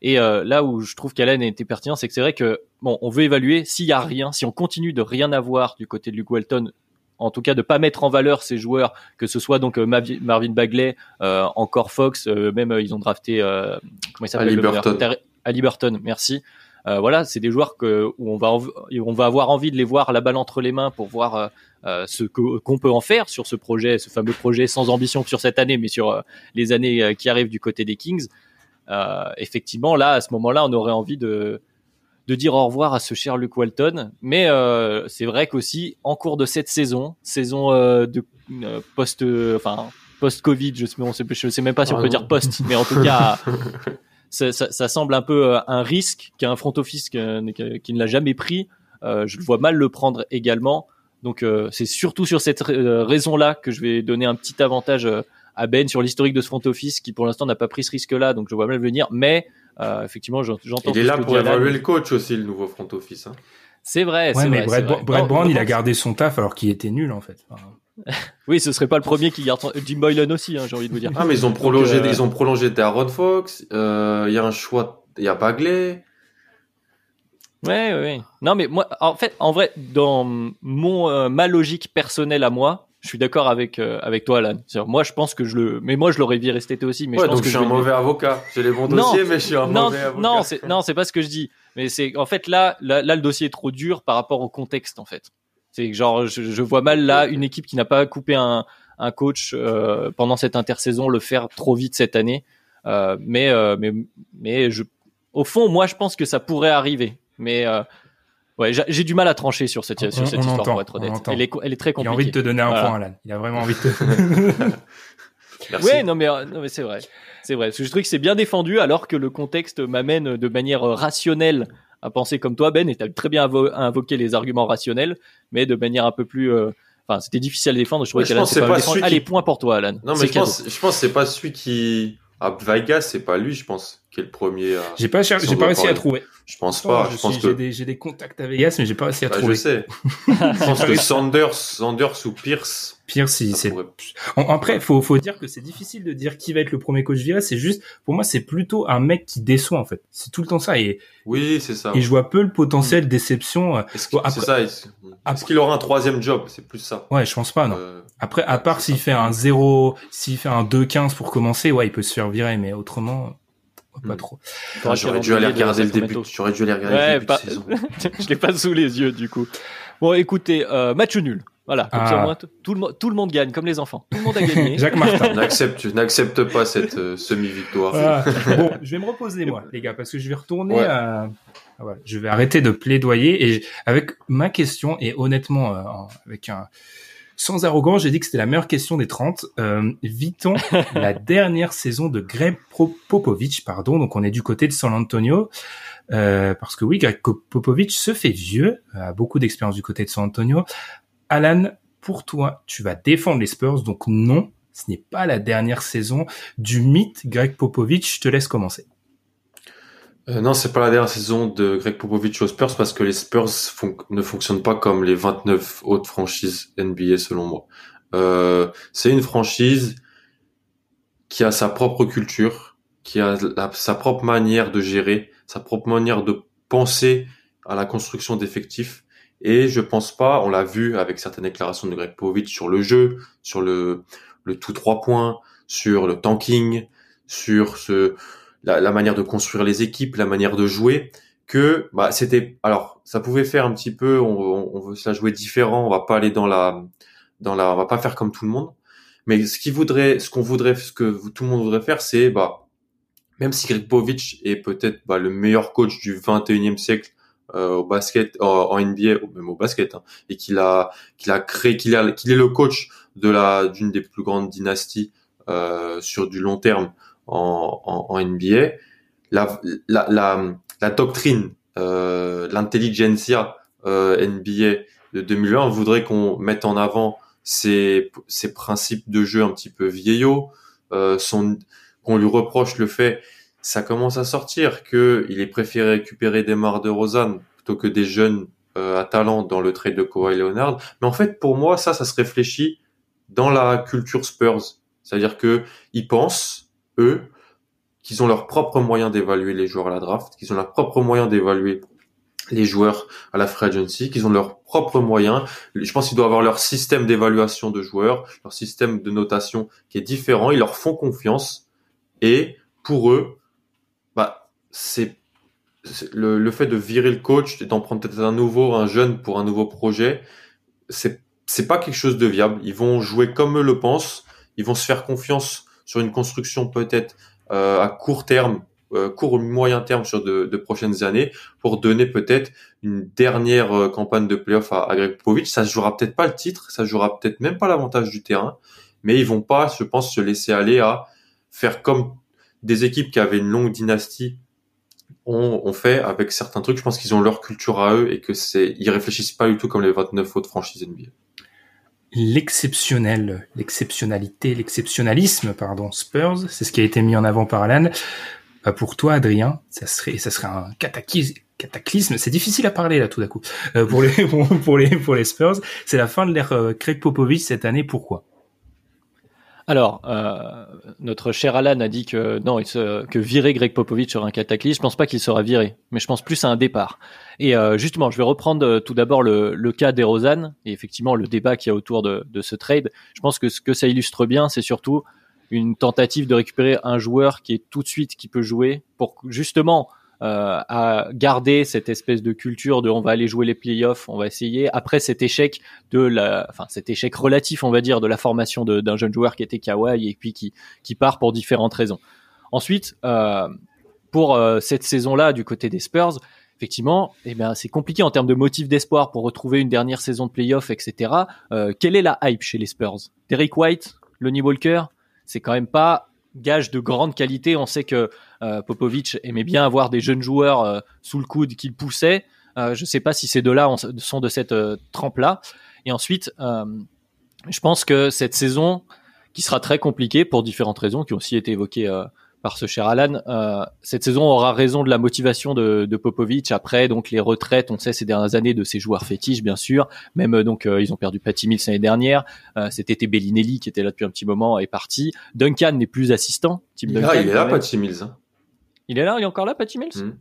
Et là où je trouve qu'Alain était pertinent, c'est que c'est vrai que bon, on veut évaluer s'il y a rien, si on continue de rien avoir du côté de Luke Walton en tout cas de pas mettre en valeur ces joueurs, que ce soit donc euh, Marvin Bagley, euh, encore Fox, euh, même ils ont drafté comment il s'appelle Ali Burton. merci. voilà, c'est des joueurs que où on va on va avoir envie de les voir la balle entre les mains pour voir ce qu'on peut en faire sur ce projet, ce fameux projet sans ambition sur cette année, mais sur les années qui arrivent du côté des Kings. effectivement, là, à ce moment-là, on aurait envie de de dire au revoir à ce cher Luke Walton. Mais euh, c'est vrai qu'aussi en cours de cette saison, saison euh, de euh, post, enfin post-Covid, je sais, sais, je sais même pas si on peut dire post, mais en tout cas, ça, ça, ça, semble un peu un risque qu'un front office qui, qui ne l'a jamais pris. je le vois mal le prendre également. Donc c'est surtout sur cette raison-là que je vais donner un petit avantage à Ben sur l'historique de ce front office qui pour l'instant n'a pas pris ce risque-là, donc je vois mal venir. Mais euh, effectivement, j'entends. Il est là pour évaluer le coach aussi, le nouveau front office. Hein. C'est vrai. Ouais, mais Brad, Brown, il a gardé son taf alors qu'il était nul en fait. oui, ce serait pas le premier qui garde Jim Boylan aussi, hein, j'ai envie de vous dire. Ah, mais ils ont prolongé, euh... ils ont prolongé Darren Fox. Euh, il y a un choix, il y a Bagley. Ouais, ouais, ouais. Non, mais moi, en fait, en vrai, dans mon euh, ma logique personnelle à moi, je suis d'accord avec euh, avec toi Alan. Moi je pense que je le mais moi je l'aurais viré cet été aussi mais ouais, je pense donc que je suis un mauvais avocat. J'ai les bons dossiers mais je suis un mauvais avocat. Non, c'est non, c'est pas ce que je dis. Mais c'est en fait là, là le dossier est trop dur par rapport au contexte en fait. C'est genre je, je, vois mal là une équipe qui n'a pas coupé un un coach euh, pendant cette intersaison le faire trop vite cette année. Euh, mais mais mais je au fond moi je pense que ça pourrait arriver. Mais Ouais, j'ai du mal à trancher sur cette, sur cette histoire, pour être honnête. Elle est, elle est très compliquée. Il a envie de te donner un point, Alan. Il a vraiment envie de te. Merci. Ouais, non mais, non mais c'est vrai. C'est vrai. Parce que je trouve que c'est bien défendu alors que le contexte m'amène de manière rationnelle à penser comme toi, Ben, et t'as très bien invoqué les arguments rationnels, mais de manière un peu plus, euh, enfin, c'était difficile à défendre. Je trouvais qu'Alan, c'est pas, pas Allez, point pour toi, Alan. Non, mais je pense, je pense, c'est pas celui qui, ah, Vegas, c'est pas lui, je pense, qui est le premier. J'ai pas, j'ai pas réussi à trouver. Je pense pas. je, pense que j'ai des, j'ai des contacts à Vegas, mais j'ai pas réussi à bah, trouver. Je sais. je pense que Sanders, Sanders ou Pierce. Pierce, si, c'est. Pourrait... Après, faut, faut dire que c'est difficile de dire qui va être le premier coach viré. C'est juste, pour moi, c'est plutôt un mec qui déçoit en fait. C'est tout le temps ça. Et oui, c'est ça. Et je vois peu le potentiel mm. déception. Est-ce c'est ça. Est-ce qu'il aura un troisième job? C'est plus ça. Ouais, je pense pas. Non. Euh... Après, à part s'il fait un 0, s'il fait un 2-15 pour commencer, ouais, il peut se faire virer, mais autrement. Pas Mm. trop. Ah, J'aurais dû aller regarder le début. J'aurais dû aller regarder Ouais, le début pas- de saison. je l'ai pas sous les yeux du coup. Bon, écoutez, euh, match nul. Voilà, comme ça, Ah. au moins, t- tout le, tout le monde gagne, comme les enfants. Tout le monde a gagné. Jacques Martin. N'accepte, n'accepte pas cette euh, semi-victoire. Voilà. Bon, je vais me reposer moi, les gars, parce que je vais retourner Ouais. à. ah, voilà. Je vais arrêter de plaidoyer et avec ma question et honnêtement, euh, avec un sans arrogance, j'ai dit que c'était la meilleure question des 30. Euh, Vit-on la dernière saison de Greg Popovich, pardon, donc on est du côté de San Antonio, euh, parce que oui, Greg Popovich se fait vieux, a beaucoup d'expérience du côté de San Antonio. Alan, pour toi, tu vas défendre les Spurs, donc non, ce n'est pas la dernière saison du mythe Greg Popovich. Je te laisse commencer. Euh, non, c'est pas la dernière saison de Greg Popovich aux Spurs parce que les Spurs ne fonctionnent pas comme les 29 autres franchises NBA selon moi. Euh, c'est une franchise qui a sa propre culture, qui a sa propre manière de gérer, sa propre manière de penser à la construction d'effectifs. Et je pense pas, on l'a vu avec certaines déclarations de Greg Popovich sur le jeu, sur le tout trois points, sur le tanking, sur ce, la, la manière de construire les équipes, la manière de jouer, que bah c'était alors ça pouvait faire un petit peu, on, on, on veut ça jouer différent, on va pas aller dans la dans la, on va pas faire comme tout le monde, mais ce qu'il voudrait, ce qu'on voudrait, ce que tout le monde voudrait faire, c'est bah même si Greg Popovich est peut-être bah, le meilleur coach du 21e siècle euh, au basket, en, NBA, même au basket, hein, et qu'il a qu'il a créé, qu'il a qu'il est le coach de la d'une des plus grandes dynasties euh, sur du long terme en, en, en NBA, la, la, la, la doctrine, euh, l'intelligentsia euh, NBA de 2020 voudrait qu'on mette en avant ces, ces principes de jeu un petit peu vieillots, euh, qu'on lui reproche le fait, ça commence à sortir, que il est préféré récupérer des Mar de Rosanne plutôt que des jeunes euh, à talent dans le trade de Kawhi Leonard. Mais en fait, pour moi, ça, ça se réfléchit dans la culture Spurs. C'est-à-dire que ils pensent, eux, qu'ils ont leurs propres moyens d'évaluer les joueurs à la draft, qu'ils ont leurs propres moyens d'évaluer les joueurs à la free agency, qu'ils ont leurs propres moyens. Je pense qu'ils doivent avoir leur système d'évaluation de joueurs, leur système de notation qui est différent. Ils leur font confiance et pour eux, bah c'est le fait de virer le coach et d'en prendre peut-être un nouveau, un jeune pour un nouveau projet, c'est c'est pas quelque chose de viable. Ils vont jouer comme eux le pensent. Ils vont se faire confiance sur une construction peut-être euh, à court terme, euh, court ou moyen terme sur de, prochaines années, pour donner peut-être une dernière euh, campagne de playoff à, Greg Popovich. Ça se jouera peut-être pas le titre, ça jouera peut-être même pas l'avantage du terrain, mais ils vont pas, je pense, se laisser aller à faire comme des équipes qui avaient une longue dynastie ont, ont fait avec certains trucs. Je pense qu'ils ont leur culture à eux et que c'est, ils réfléchissent pas du tout comme les 29 autres franchises NBA. L'exceptionnel, l'exceptionnalité, l'exceptionnalisme, pardon, Spurs, c'est ce qui a été mis en avant par Alan. Bah, pour toi, Adrien, ça serait, ça serait un cataclysme. C'est difficile à parler là tout d'un coup. Euh, pour les pour, pour les pour les Spurs, c'est la fin de l'ère euh, Craig Popovich cette année. Pourquoi? Alors, euh, notre cher Alan a dit que non, il se- que virer Greg Popovich sera un cataclysme. Je pense pas qu'il sera viré, mais je pense plus à un départ. Et euh, justement, je vais reprendre euh, tout d'abord le, le cas d'Erozan et effectivement le débat qu'il y a autour de, de ce trade. Je pense que ce que ça illustre bien, c'est surtout une tentative de récupérer un joueur qui est tout de suite qui peut jouer pour justement euh, à garder cette espèce de culture de on va aller jouer les playoffs, on va essayer après cet échec de la, enfin cet échec relatif on va dire de la formation d'un jeune joueur qui était Kawhi et puis qui qui part pour différentes raisons. Ensuite, euh, pour euh, cette saison-là du côté des Spurs, effectivement, eh bien c'est compliqué en termes de motifs d'espoir pour retrouver une dernière saison de playoffs, etc. Euh, quelle est la hype chez les Spurs? Derek White, Lonnie Walker, c'est quand même pas gage de grande qualité. On sait que euh, Popovic aimait bien avoir des jeunes joueurs euh, sous le coude qu'il poussait. Euh, je sais pas si ces deux-là ont- sont de cette euh, trempe-là. Et ensuite, je pense que cette saison, qui sera très compliquée pour différentes raisons, qui ont aussi été évoquées par ce cher Alan, euh, cette saison aura raison de la motivation de, de Popovic. Après, donc les retraites, on sait ces dernières années de ses joueurs fétiches, bien sûr. Même euh, donc, euh, ils ont perdu Patty Mills l'année dernière. Euh, Cet été, Bellinelli, qui était là depuis un petit moment, est parti. Duncan n'est plus assistant. Tim Il, Duncan, ah, il est là. Patty Mills. hein. Il est là, il est encore là, Patty Mills? Mhm.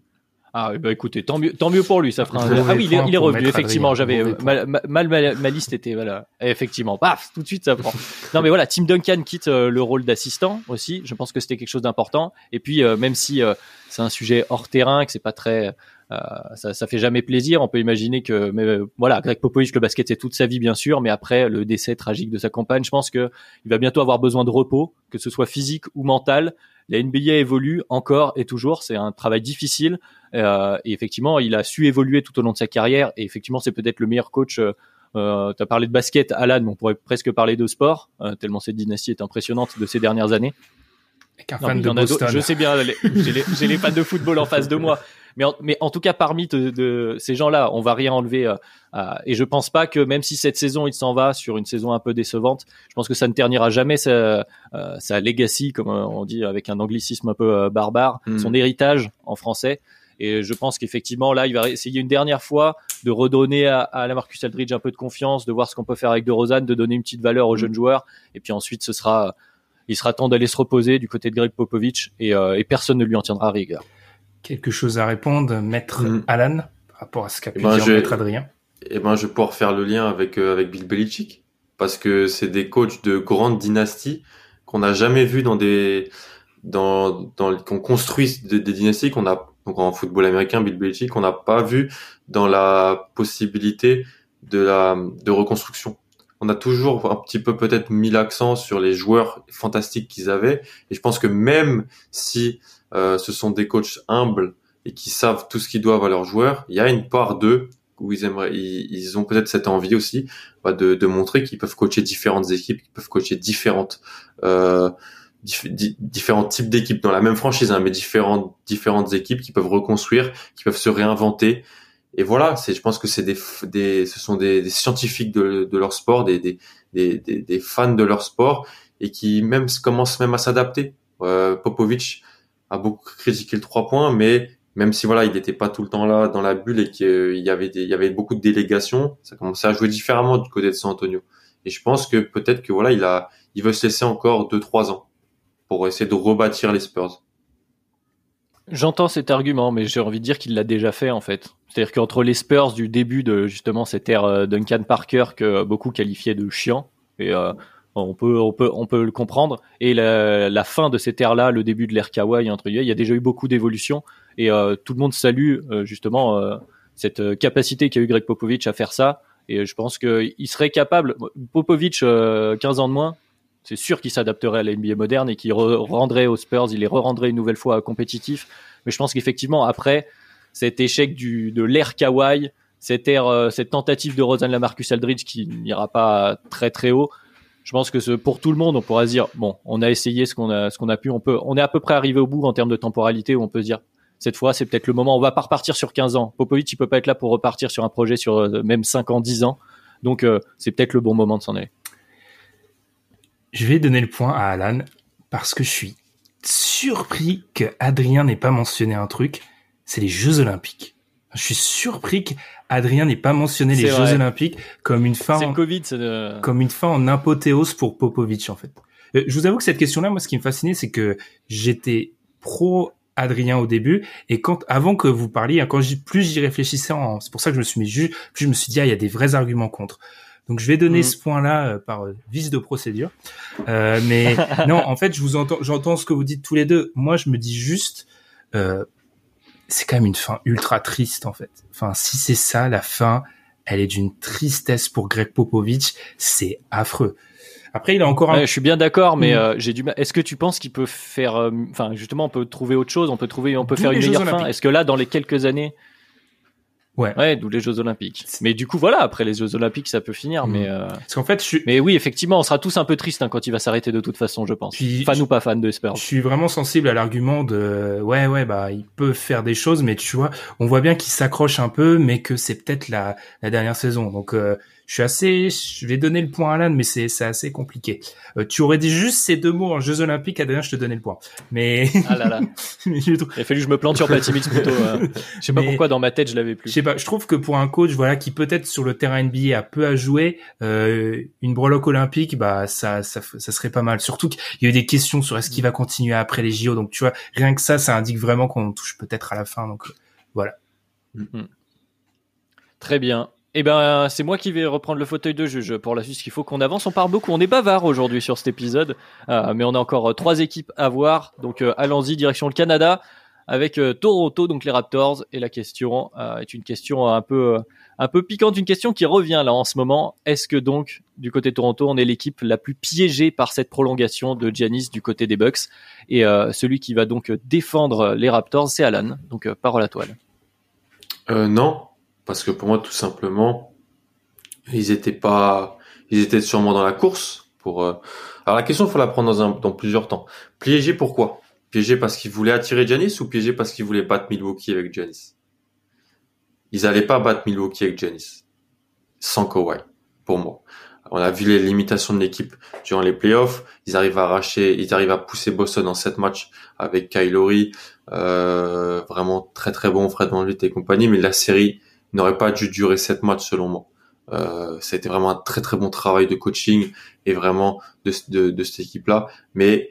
Ah bah écoutez, tant mieux, tant mieux pour lui, ça fera un... Ah oui, il est, il est revenu, effectivement, j'avais mal, mal, ma, liste était voilà, effectivement, paf, tout de suite ça prend. non mais voilà, Tim Duncan quitte euh, le rôle d'assistant aussi, je pense que c'était quelque chose d'important. Et puis euh, même si euh, c'est un sujet hors terrain, que c'est pas très, ça, ça fait jamais plaisir, on peut imaginer que, mais voilà, Greg Popovich, le basket c'est toute sa vie bien sûr, mais après le décès tragique de sa compagne, je pense que il va bientôt avoir besoin de repos, que ce soit physique ou mental. La NBA évolue encore et toujours, c'est un travail difficile. Euh, et effectivement, il a su évoluer tout au long de sa carrière. Et effectivement, c'est peut-être le meilleur coach. Euh, euh tu as parlé de basket, Alan, mais on pourrait presque parler de sport, euh, tellement cette dynastie est impressionnante de ces dernières années. je sais bien, j'ai les, fans de football en face de moi. Mais en, mais en tout cas, parmi de, ces gens-là, on va rien enlever. et je pense pas que même si cette saison il s'en va sur une saison un peu décevante, je pense que ça ne ternira jamais sa, sa legacy, comme on dit avec un anglicisme un peu barbare, hmm. son héritage en français. Et je pense qu'effectivement, là, il va essayer une dernière fois de redonner à, à la Marcus Aldridge un peu de confiance, de voir ce qu'on peut faire avec De Rosanne, de donner une petite valeur aux mm. jeunes joueurs. Et puis ensuite, ce sera, il sera temps d'aller se reposer du côté de Greg Popovich et, euh, et personne ne lui en tiendra rigueur. Quelque chose à répondre, maître mm. Alan, par rapport à ce qu'a pu eh ben, dire maître Adrien. Eh ben, je vais pouvoir faire le lien avec, euh, avec Bill Belichick. Parce que c'est des coachs de grande dynastie qu'on n'a jamais vu dans des, dans, dans, qu'on construit des, des dynasties qu'on a donc en football américain, Bill Belichick, on n'a pas vu dans la possibilité de la de reconstruction. On a toujours un petit peu peut-être mis l'accent sur les joueurs fantastiques qu'ils avaient, et je pense que même si euh, ce sont des coachs humbles et qui savent tout ce qu'ils doivent à leurs joueurs, il y a une part d'eux où ils aimeraient, ils, ont peut-être cette envie aussi bah, de, de montrer qu'ils peuvent coacher différentes équipes, qu'ils peuvent coacher différentes euh, différents types d'équipes dans la même franchise, hein, mais différentes différentes équipes qui peuvent reconstruire, qui peuvent se réinventer. Et voilà, c'est, je pense que c'est des, des, ce sont des, des scientifiques de, leur sport, des, des, des, des, fans de leur sport, et qui même commencent même à s'adapter. Euh, Popovic a beaucoup critiqué le 3 points, mais même si voilà, il n'était pas tout le temps là dans la bulle et qu'il y avait des, il y avait beaucoup de délégations, ça commençait à jouer différemment du côté de San Antonio. Et je pense que peut-être que voilà, il a, il veut se laisser encore deux trois ans pour essayer de rebâtir les Spurs. J'entends cet argument, mais j'ai envie de dire qu'il l'a déjà fait en fait. C'est-à-dire qu'entre les Spurs du début de justement cette ère euh, Duncan Parker que beaucoup qualifiaient de chiant, et euh, on peut on peut on peut le comprendre, et la, fin de cette ère-là, le début de l'ère Kawhi entre il y a déjà eu beaucoup d'évolutions et euh, tout le monde salue justement cette capacité qu'a eu Greg Popovich à faire ça. Et je pense qu'il serait capable. Popovich, 15 ans de moins, c'est sûr qu'il s'adapterait à la NBA moderne et qu'il rendrait aux Spurs, il les rendrait une nouvelle fois compétitifs. Mais je pense qu'effectivement, après cet échec de l'ère euh, cette tentative de Rosanne Lamarcus Aldridge qui n'ira pas très très haut, je pense que pour tout le monde, on pourra se dire bon, on a essayé ce qu'on a, pu, on est à peu près arrivé au bout en termes de temporalité où on peut se dire cette fois, c'est peut-être le moment. On va pas repartir sur 15 ans. Popovic, il peut pas être là pour repartir sur un projet sur euh, même 5 ans, 10 ans. Donc, euh, c'est peut-être le bon moment de s'en aller. Je vais donner le point à Alan parce que je suis surpris que Adrien n'ait pas mentionné un truc, c'est les Jeux Olympiques. Je suis surpris qu'Adrien n'ait pas mentionné les Jeux Olympiques comme une fin, en, COVID, comme une fin en apothéose pour Popovic en fait. Euh, je vous avoue que cette question-là, moi, ce qui me fascinait, c'est que j'étais pro Adrien au début et quand avant que vous parliez, hein, quand plus j'y réfléchissais, c'est pour ça que je me suis mis plus je me suis dit ah il y a des vrais arguments contre. Donc je vais donner mm. ce point-là euh, par euh, vice de procédure. Euh, mais non, en fait, je vous entends, j'entends ce que vous dites tous les deux. Moi, je me dis juste, euh, c'est quand même une fin ultra triste en fait. Enfin, si c'est ça, la fin, elle est d'une tristesse pour Greg Popovich, c'est affreux. Après, il a encore. Un... je suis bien d'accord, mais mm. j'ai du mal. Est-ce que tu penses qu'il peut faire, enfin, justement, on peut trouver autre chose, on peut trouver, on peut faire une meilleure fin? Est-ce que là, dans les quelques années, Ouais. Ouais, d'où les Jeux Olympiques. Mais du coup, voilà, après les Jeux Olympiques, ça peut finir. Mm. Mais euh... parce qu'en fait, je suis... mais oui, effectivement, on sera tous un peu tristes hein, quand il va s'arrêter de toute façon, je pense. fan ou pas fan de Spurs. Je suis vraiment sensible à l'argument de ouais, ouais, bah il peut faire des choses, mais tu vois, on voit bien qu'il s'accroche un peu, mais que c'est peut-être la, la dernière saison. Donc euh, je suis assez, je vais donner le point à Alan, mais c'est c'est assez compliqué. Euh, tu aurais dit juste ces deux mots en Jeux Olympiques, Adrien, je te donnais le point. Mais ah là là, il a fallu que je me plante sur Platimix plutôt. Euh... Je sais pas pourquoi dans ma tête je l'avais plus. Je sais pas, je trouve que pour un coach, voilà, qui peut-être sur le terrain NBA a peu à jouer, euh, une breloque olympique, bah ça, ça, ça serait pas mal. Surtout qu'il y a eu des questions sur est-ce qu'il va continuer après les JO, donc tu vois, rien que ça, ça indique vraiment qu'on touche peut-être à la fin. Donc Voilà. Très bien. Eh ben, c'est moi qui vais reprendre le fauteuil de juge pour la suite. Il faut qu'on avance. On parle beaucoup. On est bavard aujourd'hui sur cet épisode, euh, mais on a encore euh, trois équipes à voir. Donc, euh, allons-y direction le Canada avec Toronto, donc les Raptors. Et la question est une question un peu, un peu piquante, une question qui revient là en ce moment. Est-ce que donc du côté de Toronto, on est l'équipe la plus piégée par cette prolongation de Giannis du côté des Bucks? Et celui qui va donc défendre les Raptors, c'est Alan. Donc, parole à toi. non, parce que pour moi, tout simplement, ils étaient pas, ils étaient sûrement dans la course pour. Euh, Alors la question, faut la prendre dans, un, dans plusieurs temps. Piégé pourquoi? Piégé parce qu'ils voulaient attirer Janis ou piégé parce qu'ils voulaient battre Milwaukee avec Janis? Ils allaient pas battre Milwaukee avec Janis sans Kawhi, pour moi. On a vu les limitations de l'équipe durant les playoffs. Ils arrivent à arracher, ils arrivent à pousser Boston en sept matchs avec Kylori, euh, vraiment très très bon, Fred VanVleet et compagnie. Mais la série, n'aurait pas dû durer sept matchs selon moi. Euh, ça a été vraiment un très très bon travail de coaching et vraiment de, de, cette équipe-là. Mais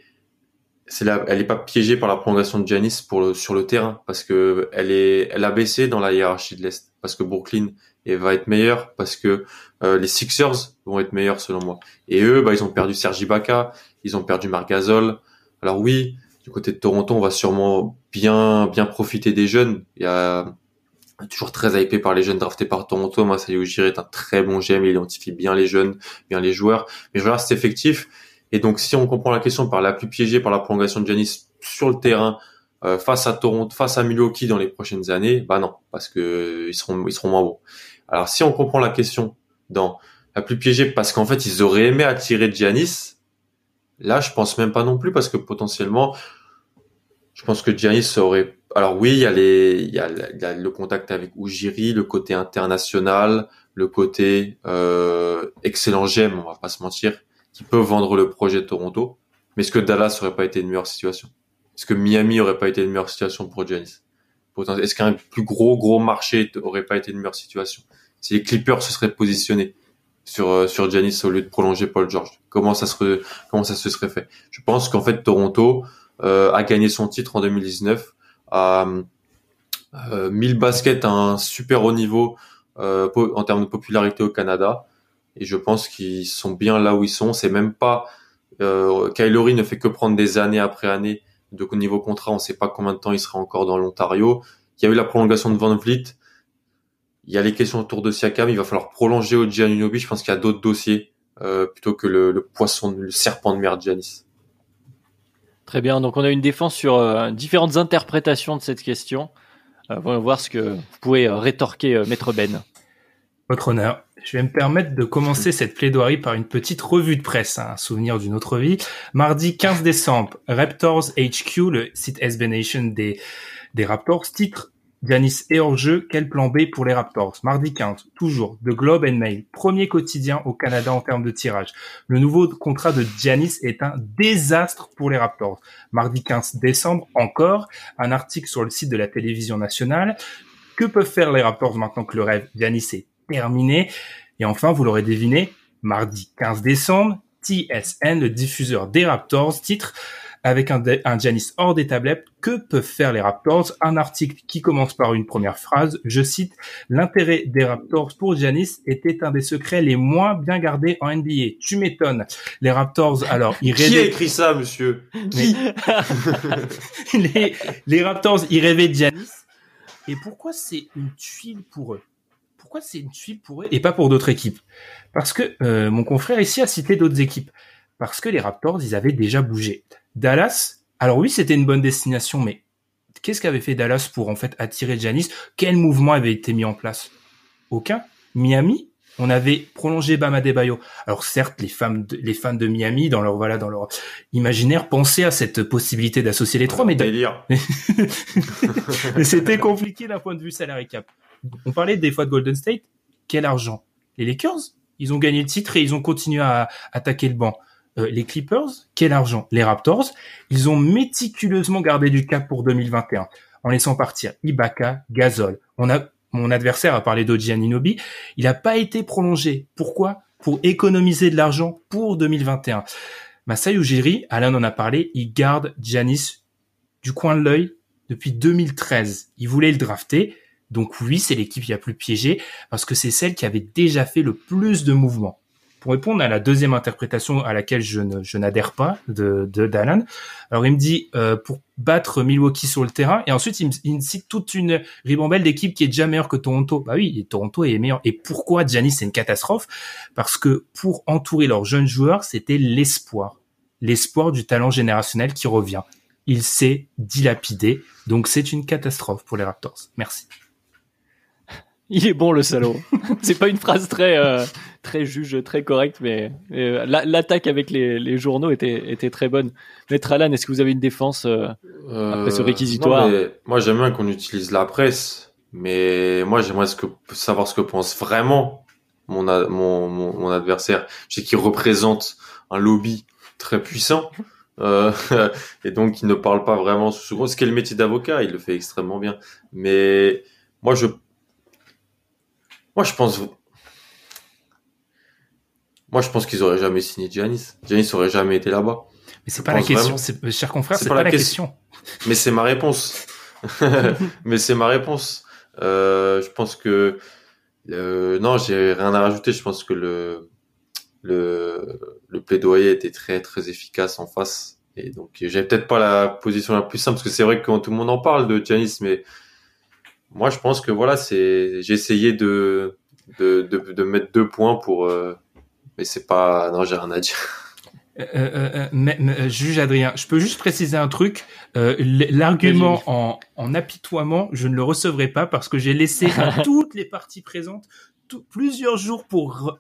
c'est là, elle est pas piégée par la prolongation de Giannis pour le, sur le terrain parce que elle est, elle a baissé dans la hiérarchie de l'est parce que Brooklyn va être meilleur parce que euh, les Sixers vont être meilleurs selon moi. Et eux, bah ils ont perdu Sergi Ibaka, ils ont perdu Marc Gasol. Alors oui, du côté de Toronto, on va sûrement bien bien profiter des jeunes. Il y a toujours très hypé par les jeunes draftés par Toronto. Masayo Ujiri est un très bon GM, il identifie bien les jeunes, bien les joueurs. Mais je regarde cet effectif. Et donc, si on comprend la question par la plus piégée par la prolongation de Giannis sur le terrain, euh, face à Toronto, face à Milwaukee dans les prochaines années, bah non, parce que ils seront, ils seront moins bons. Alors, si on comprend la question dans la plus piégée parce qu'en fait, ils auraient aimé attirer Giannis, là, je pense même pas non plus parce que potentiellement, je pense que Giannis aurait alors oui, il y a les, il y a, le contact avec Ujiri, le côté international, le côté euh, excellent GM, on va pas se mentir, qui peut vendre le projet de Toronto. Mais est-ce que Dallas aurait pas été une meilleure situation? Est-ce que Miami aurait pas été une meilleure situation pour Giannis? Est-ce qu'un plus gros gros marché aurait pas été une meilleure situation? Si les Clippers se seraient positionnés sur euh, sur au lieu de prolonger Paul George, comment ça serait comment ça se serait fait? Je pense qu'en fait Toronto euh, a gagné son titre en 2019 à euh, 1000 baskets à un super haut niveau euh, en termes de popularité au Canada. Et je pense qu'ils sont bien là où ils sont. C'est même pas euh, Kylori ne fait que prendre des années après année de niveau contrat. On ne sait pas combien de temps il sera encore dans l'Ontario. Il y a eu la prolongation de Van Vliet. Il y a les questions autour de Siakam. Il va falloir prolonger au Giannunobi. Je pense qu'il y a d'autres dossiers euh, plutôt que le, le, poisson, le serpent de mer Giannis. Très bien, donc on a une défense sur euh, différentes interprétations de cette question. Euh, on va voir ce que vous pouvez euh, rétorquer, Maître Ben. Votre honneur. Je vais me permettre de commencer cette plaidoirie par une petite revue de presse, hein, un souvenir d'une autre vie. Mardi 15 décembre, Raptors HQ, le site SB Nation des, des Raptors, titre Giannis est hors jeu, quel plan B pour les Raptors? Mardi 15, toujours, The Globe and Mail, premier quotidien au Canada en termes de tirage. Le nouveau contrat de Giannis est un désastre pour les Raptors. Mardi 15 décembre, encore, un article sur le site de la télévision nationale. Que peuvent faire les Raptors maintenant que le rêve Giannis est terminé? Et enfin, vous l'aurez deviné, mardi 15 décembre, TSN, le diffuseur des Raptors, titre avec un, un Giannis hors des tablettes, que peuvent faire les Raptors? Un article qui commence par une première phrase, je cite, l'intérêt des Raptors pour Giannis était un des secrets les moins bien gardés en NBA. Tu m'étonnes. Les Raptors, alors, ils rêvaient... Qui a écrit ça, monsieur? Qui? Les, les Raptors, ils rêvaient de Giannis. Et pourquoi c'est une tuile pour eux? Pourquoi c'est une tuile pour eux? Et pas pour d'autres équipes Parce que euh, mon confrère ici a cité d'autres équipes. Parce que les Raptors, ils avaient déjà bougé. Dallas, alors oui, c'était une bonne destination, mais qu'est-ce qu'avait fait Dallas pour en fait attirer Janis Quel mouvement avait été mis en place? Aucun. Miami, on avait prolongé Bam Adebayo. Alors certes, les fans, de, les fans de Miami, dans leur voilà, dans leur imaginaire, pensaient à cette possibilité d'associer les trois, mais mais c'était compliqué d'un point de vue salarié cap. On parlait des fois de Golden State. Quel argent? Les Lakers, ils ont gagné le titre et ils ont continué à attaquer le banc. Euh, les Clippers, quel argent? Les Raptors, ils ont méticuleusement gardé du cap pour 2021 en laissant partir Ibaka, Gasol. On a mon adversaire a parlé d'Oji Aninobi, il n'a pas été prolongé. Pourquoi? Pour économiser de l'argent pour 2021. Masai Ujiri, Alain en a parlé, il garde Giannis du coin de l'œil depuis 2013. Ils voulaient le drafter. Donc oui, c'est l'équipe qui a plus piégé parce que c'est celle qui avait déjà fait le plus de mouvements. Pour répondre à la deuxième interprétation à laquelle je, ne, je n'adhère pas de, de d'Alan, alors il me dit euh, pour battre Milwaukee sur le terrain et ensuite il me, cite toute une ribambelle d'équipes qui est déjà meilleure que Toronto. Bah oui, Toronto est meilleur. Et pourquoi Giannis c'est une catastrophe? Parce que pour entourer leurs jeunes joueurs, c'était l'espoir, l'espoir du talent générationnel qui revient. Il s'est dilapidé, donc c'est une catastrophe pour les Raptors. Merci. Il est bon le salaud. c'est pas une phrase très euh, très juge, très correcte, mais, euh, l'attaque avec les, les, journaux était était très bonne. Maître Alan, est-ce que vous avez une défense euh, après ce réquisitoire Moi, j'aime bien qu'on utilise la presse, mais moi, j'aimerais savoir ce que pense vraiment mon mon, mon, adversaire. Je sais qu'il représente un lobby très puissant. et donc il ne parle pas vraiment sous second. Ce qui est le métier d'avocat, il le fait extrêmement bien. Mais moi, je moi, je pense. Moi, je pense qu'ils auraient jamais signé Giannis. Giannis aurait jamais été là-bas. Mais c'est pas la question, c'est, cher confrère, c'est pas, la question. Mais c'est ma réponse. Mais c'est ma réponse. Euh, je pense que euh, non, j'ai rien à rajouter. Je pense que le le le plaidoyer était très très efficace en face. Et donc, j'avais peut-être pas la position la plus simple parce que c'est vrai que quand tout le monde en parle de Giannis, mais moi, je pense que voilà, c'est j'ai essayé de, de, de de mettre deux points pour, euh, mais c'est pas non, j'ai rien à dire. Euh, euh, euh mais, juge Adrien, je peux juste préciser un truc. L'argument en, en apitoiement, je ne le recevrai pas parce que j'ai laissé à toutes les parties présentes plusieurs jours pour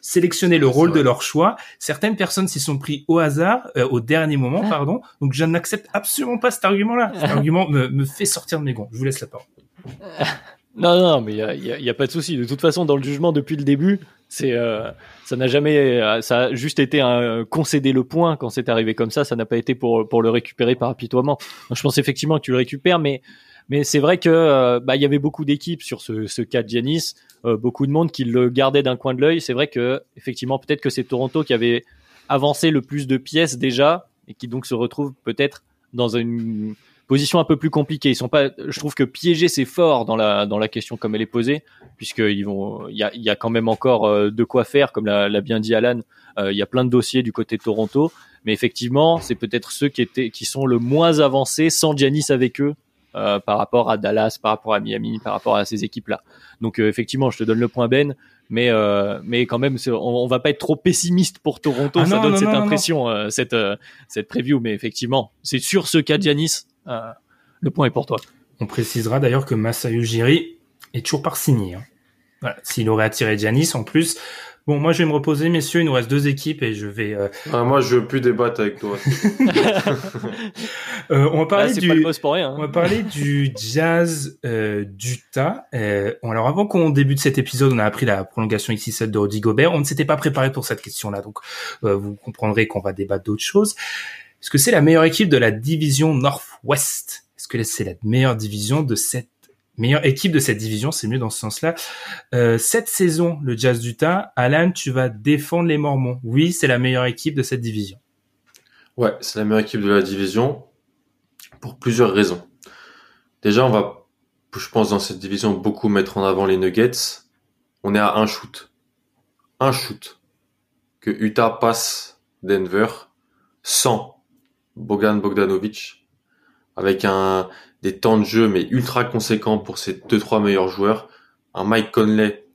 sélectionner le rôle de leur choix. Certaines personnes s'y sont pris au hasard, au dernier moment, ah. pardon. Donc je n'accepte absolument pas cet argument-là. Cet argument me, me fait sortir de mes gonds. Je vous laisse la parole. Non, non, mais il y a, pas de souci. De toute façon, dans le jugement depuis le début, c'est euh, ça n'a jamais, euh, ça a juste été un concéder le point quand c'est arrivé comme ça. Ça n'a pas été pour pour le récupérer par apitoiement. Je pense effectivement que tu le récupères, mais mais c'est vrai que euh, bah y avait beaucoup d'équipes sur ce, ce cas de Giannis, beaucoup de monde qui le gardait d'un coin de l'œil. C'est vrai que effectivement peut-être que c'est Toronto qui avait avancé le plus de pièces déjà et qui donc se retrouve peut-être dans une position un peu plus compliquée. Ils sont pas, je trouve que piéger c'est fort dans la dans la question comme elle est posée, puisqu'ils vont, il y a, y a quand même encore euh, de quoi faire, comme l'a bien dit Alan. Euh, il y a plein de dossiers du côté de Toronto, mais effectivement, c'est peut-être ceux qui étaient, qui sont le moins avancés sans Giannis avec eux. Euh, par rapport à Dallas, par rapport à Miami, par rapport à ces équipes-là. Donc effectivement, je te donne le point Ben, mais mais quand même, on, on, va pas être trop pessimiste pour Toronto. Ah ça donne cette impression, cette cette preview, mais effectivement, c'est sur ce cas Giannis, le point est pour toi. On précisera d'ailleurs que Masayu Jiri est toujours par signé. Hein. Voilà. S'il aurait attiré Giannis en plus. Bon, moi je vais me reposer, messieurs. Il nous reste deux équipes et je vais. Euh... Ah, moi, je veux plus débattre avec toi. euh, on va parler du. Hein. On va parler du Jazz euh, d'Utah. Euh, alors avant qu'on débute cet épisode, on a appris la prolongation XXL de Rudy Gobert. On ne s'était pas préparé pour cette question-là, donc euh, vous comprendrez qu'on va débattre d'autres choses. Est-ce que c'est la meilleure équipe de la division Northwest? Est-ce que c'est la meilleure division de cette meilleure équipe de cette division? C'est mieux dans ce sens-là. Euh, cette saison, le Jazz d'Utah, Alan, tu vas défendre les Mormons. Oui, c'est la meilleure équipe de cette division. Ouais, c'est la meilleure équipe de la division pour plusieurs raisons. Déjà, on va, je pense, dans cette division beaucoup mettre en avant les Nuggets. On est à un shoot, un shoot que Utah passe Denver sans Bogan Bogdanovic, avec des temps de jeu mais ultra conséquents pour ses deux trois meilleurs joueurs, un Mike Conley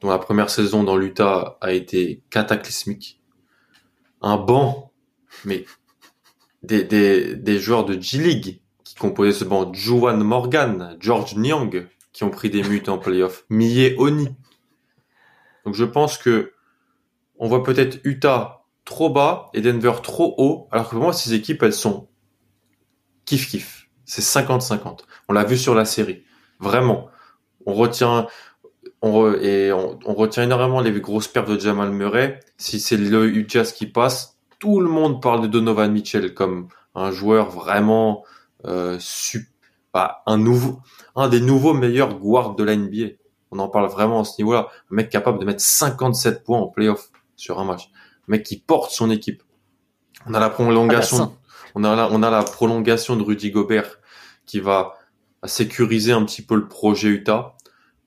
dont la première saison dans l'Utah a été cataclysmique, un banc mais des, joueurs de G-League qui composaient ce banc, Juwan Morgan, George Nyang qui ont pris des mutes en playoff, Mie Oni. Donc je pense que on voit peut-être Utah trop bas et Denver trop haut, alors que pour moi, ces équipes, elles sont kiff-kiff. C'est 50-50. On l'a vu sur la série. Vraiment. On retient, on, et on, retient énormément les grosses pertes de Jamal Murray. Si c'est le qui passe, tout le monde parle de Donovan Mitchell comme un joueur vraiment euh, bah, un nouveau, un des nouveaux meilleurs guards de la NBA. On en parle vraiment à ce niveau-là. Un mec capable de mettre 57 points en playoff sur un match mec qui porte son équipe. On a la prolongation, ah bah on a la, on a la prolongation de Rudy Gobert qui va sécuriser un petit peu le projet Utah.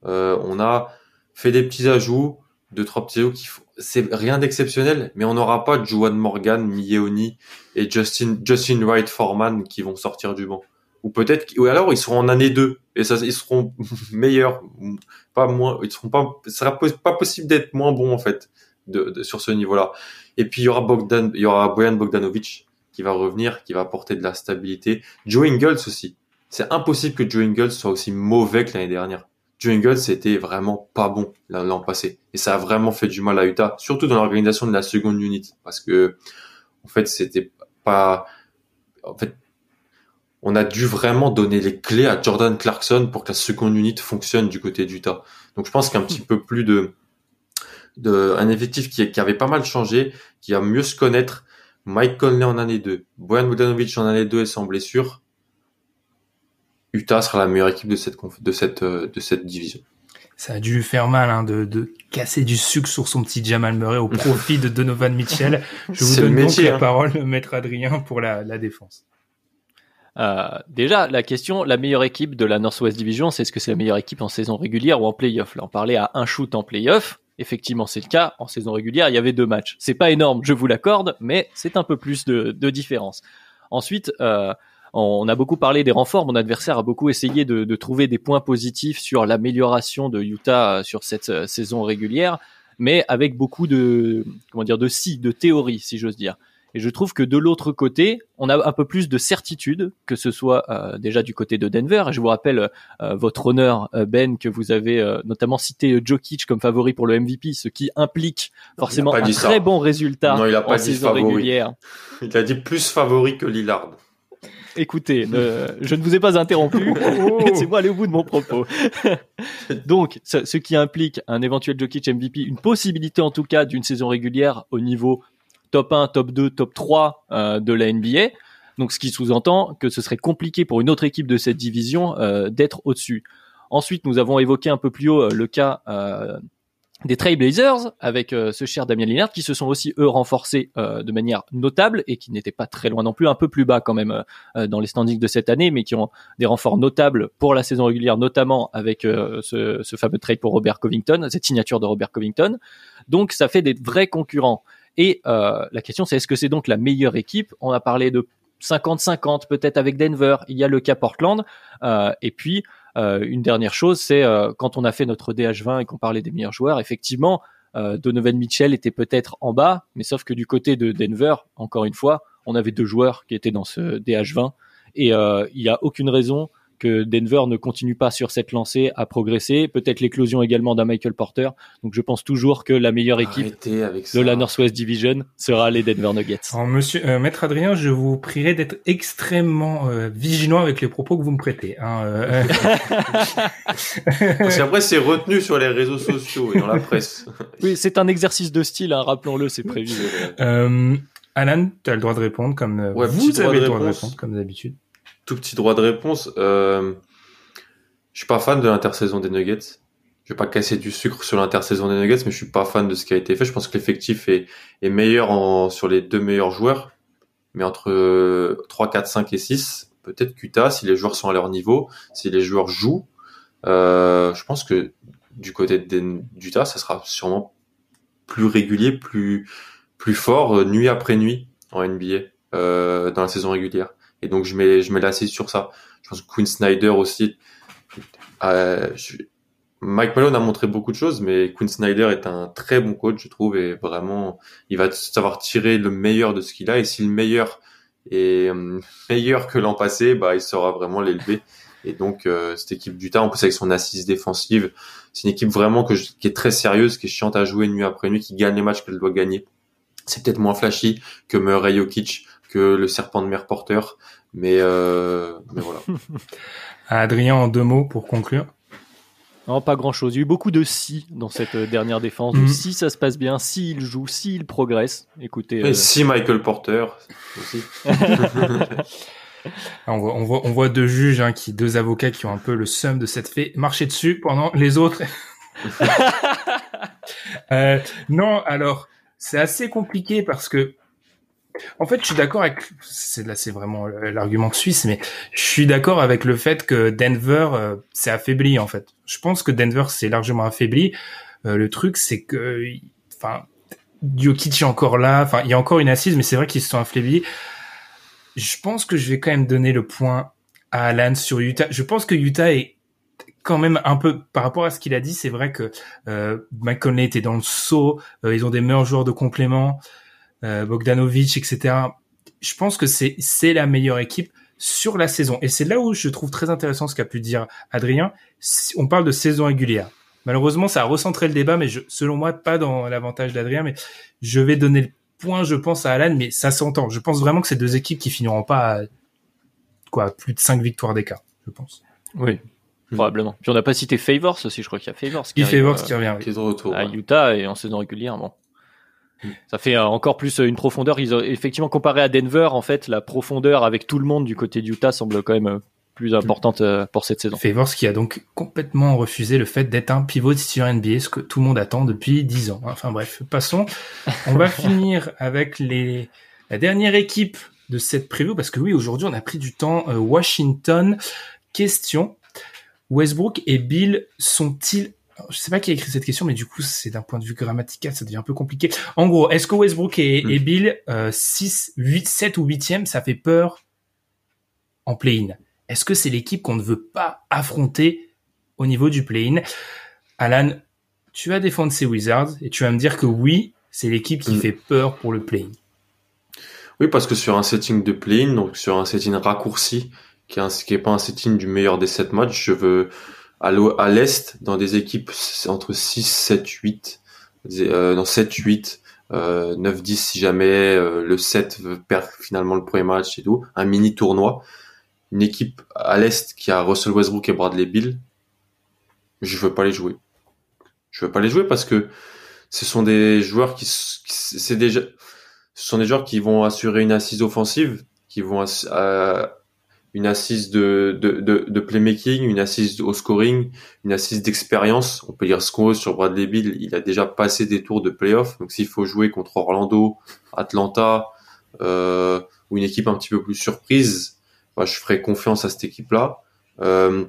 Euh, on a fait des petits ajouts, deux trois petits ajouts qui c'est rien d'exceptionnel, mais on n'aura pas Juan Morgan, Miyeoni et Justin Justin Wright Foreman qui vont sortir du banc. Ou peut-être ou alors ils seront en année 2 et ça ils seront meilleurs, pas moins, ils seront pas ce sera pas possible d'être moins bon en fait sur ce niveau-là. Et puis il y aura Bogdan, y aura Bogdanovic qui va revenir, qui va apporter de la stabilité. Joe Ingles aussi. C'est impossible que Joe Ingles soit aussi mauvais que l'année dernière. Joe Ingles c'était vraiment pas bon l'an passé et ça a vraiment fait du mal à Utah, surtout dans l'organisation de la seconde unit parce que en fait c'était pas en fait on a dû vraiment donner les clés à Jordan Clarkson pour que la seconde unit fonctionne du côté d'Utah. Donc je pense qu'un petit peu plus de de, un effectif qui, qui avait pas mal changé, qui a mieux se connaître. Mike Conley en année 2, Boyan Bogdanovic en année 2 et sans blessure. Utah sera la meilleure équipe de cette, de cette, euh, de cette division. Ça a dû faire mal hein, de, de casser du sucre sur son petit Jamal Murray au profit de Donovan Mitchell. Je vous donne donc la hein. parole, maître Adrien, pour la, la défense. Euh, déjà, la question, la meilleure équipe de la Northwest Division, c'est est-ce que c'est la meilleure équipe en saison régulière ou en playoff? Là, on parlait à un shoot en playoff. Effectivement, c'est le cas. En saison régulière, il y avait deux matchs. C'est pas énorme, je vous l'accorde, mais c'est un peu plus de, de différence. Ensuite, euh, on a beaucoup parlé des renforts. Mon adversaire a beaucoup essayé de, de trouver des points positifs sur l'amélioration de Utah euh, sur cette euh, saison régulière, mais avec beaucoup de comment dire de si, de théorie, si j'ose dire. Et je trouve que de l'autre côté, on a un peu plus de certitude, que ce soit euh, déjà du côté de Denver. Et je vous rappelle euh, votre honneur, euh, Ben, que vous avez notamment cité Jokic comme favori pour le MVP, ce qui implique forcément un très bon résultat non, il a pas en dit saison favori. régulière. Il a dit plus favori que Lillard. Écoutez, je ne vous ai pas interrompu. Laissez-moi aller au bout de mon propos. Donc, ce, ce qui implique un éventuel Jokic MVP, une possibilité en tout cas d'une saison régulière au niveau top 1, top 2, top 3 euh, de la NBA. Donc ce qui sous-entend que ce serait compliqué pour une autre équipe de cette division euh, d'être au-dessus. Ensuite, nous avons évoqué un peu plus haut euh, le cas euh, des Trailblazers avec euh, ce cher Damien Lillard qui se sont aussi eux renforcés de manière notable et qui n'étaient pas très loin non plus, un peu plus bas quand même dans les standings de cette année, mais qui ont des renforts notables pour la saison régulière, notamment avec ce, ce fameux trade pour Robert Covington, cette signature de Robert Covington. Donc ça fait des vrais concurrents. Et euh, la question, c'est est-ce que c'est donc la meilleure équipe? On a parlé de 50-50 peut-être avec Denver. Il y a le cas Portland. Euh, et puis euh, une dernière chose, c'est quand on a fait notre DH20 et qu'on parlait des meilleurs joueurs, effectivement, Donovan Mitchell était peut-être en bas, mais sauf que du côté de Denver, encore une fois, on avait deux joueurs qui étaient dans ce DH20 et il n'y a aucune raison que Denver ne continue pas sur cette lancée à progresser. Peut-être l'éclosion également d'un Michael Porter. Donc je pense toujours que la meilleure équipe de la Northwest Division sera les Denver Nuggets. Alors, monsieur euh, Maître Adrien, je vous prierai d'être extrêmement euh, vigilant avec les propos que vous me prêtez. Hein, euh... Parce qu'après c'est retenu sur les réseaux sociaux et dans la presse. oui, c'est un exercice de style. Hein, Rappelons-le, c'est prévu. Euh, Alan, tu as le droit de répondre comme ouais, vous avez le droit de répondre comme d'habitude petit droit de réponse. Euh, je suis pas fan de l'intersaison des Nuggets. Je vais pas casser du sucre sur l'intersaison des Nuggets, mais je suis pas fan de ce qui a été fait. Je pense que l'effectif est, meilleur sur les deux meilleurs joueurs, mais entre 3, 4, 5 et 6, peut-être qu'Utah, si les joueurs sont à leur niveau, si les joueurs jouent, euh, je pense que du côté d'Utah, ça sera sûrement plus régulier, plus plus fort euh, nuit après nuit en NBA dans la saison régulière. Et donc je mets je mets l'assise sur ça. Je pense que Quinn Snyder aussi. Euh, je, Mike Malone a montré beaucoup de choses, mais Quinn Snyder est un très bon coach, je trouve, et vraiment, il va savoir tirer le meilleur de ce qu'il a. Et si le meilleur est euh, meilleur que l'an passé, bah, il saura vraiment l'élever. Et donc, euh, cette équipe du temps, en plus avec son assise défensive, c'est une équipe vraiment que je, qui est très sérieuse, qui est chiante à jouer nuit après nuit, qui gagne les matchs qu'elle doit gagner. C'est peut-être moins flashy que Murray Jokic, que le serpent de mer porteur. Mais, euh, mais voilà. Adrien, en deux mots pour conclure. Non, pas grand chose. Il y a eu beaucoup de si dans cette euh, dernière défense. Mhm. Si ça se passe bien, si il joue, si il progresse. Écoutez. Et si Michael Porter aussi. on, voit, on, voit, on voit deux juges, hein, qui, deux avocats qui ont un peu le seum de cette fait marcher dessus pendant les autres. euh, non, alors c'est assez compliqué parce que En fait, je suis d'accord avec c'est là c'est vraiment l'argument suisse mais je suis d'accord avec le fait que Denver euh, s'est affaibli en fait. Je pense que Denver s'est largement affaibli. Euh, le truc c'est que enfin Jokic est encore là, enfin il y a encore une assise mais c'est vrai qu'ils se sont affaiblis. Je pense que je vais quand même donner le point à Alan sur Utah. Je pense que Utah est quand même un peu par rapport à ce qu'il a dit, c'est vrai que euh, McConley était dans le saut, euh, ils ont des meilleurs joueurs de complément, euh, Bogdanovic, etc. Je pense que c'est c'est la meilleure équipe sur la saison. Et c'est là où je trouve très intéressant ce qu'a pu dire Adrien. On parle de saison régulière. Malheureusement, ça a recentré le débat, mais je, selon moi, pas dans l'avantage d'Adrien. Mais je vais donner le point, je pense, à Alan, mais ça s'entend. Je pense vraiment que c'est deux équipes qui finiront pas à quoi plus de cinq victoires d'écart, je pense. Oui, probablement. Puis on n'a pas cité Favors aussi, je crois qu'il y a Favors qui, Favors qui revient Qui est de retour. à Utah et en saison régulière. Bon. Ça fait euh, encore plus euh, une profondeur. Ils ont, effectivement, comparé à Denver, en fait, la profondeur avec tout le monde du côté d'Utah semble quand même euh, plus importante pour cette saison. Favors qui a donc complètement refusé le fait d'être un pivot titulaire NBA, ce que tout le monde attend depuis 10 ans. Enfin bref, passons. On va finir avec les, la dernière équipe de cette preview parce que oui, aujourd'hui, on a pris du temps. Washington, question. Westbrook et Bill sont-ils je sais pas qui a écrit cette question, mais du coup, c'est d'un point de vue grammatical, ça devient un peu compliqué. En gros, est-ce que Westbrook et, hmm. Bill, 6, 8, 7 ou 8e, ça fait peur en play-in? Est-ce que c'est l'équipe qu'on ne veut pas affronter au niveau du play-in? Alan, tu vas défendre ces Wizards et tu vas me dire que oui, c'est l'équipe qui hmm. fait peur pour le play-in. Oui, parce que sur un setting de play-in, donc sur un setting raccourci, qui est, qui est pas un setting du meilleur des 7 matchs, je veux à l'est dans des équipes entre 6, 7, 8, euh, dans 7, 8, euh, 9, 10 si jamais euh, le 7 perd finalement le premier match et tout, un mini tournoi. Une équipe à l'est qui a Russell Westbrook et Bradley Bill, je veux pas les jouer. Je veux pas les jouer parce que ce sont des joueurs qui, c'est déjà, ce sont des joueurs qui vont assurer une assise offensive, qui vont euh, une assise de, de, de, playmaking, une assise au scoring, une assise d'expérience. On peut dire ce qu'on veut sur Bradley Bill, il a déjà passé des tours de playoff. Donc s'il faut jouer contre Orlando, Atlanta euh, ou une équipe un petit peu plus surprise, bah, je ferai confiance à cette équipe-là. Euh,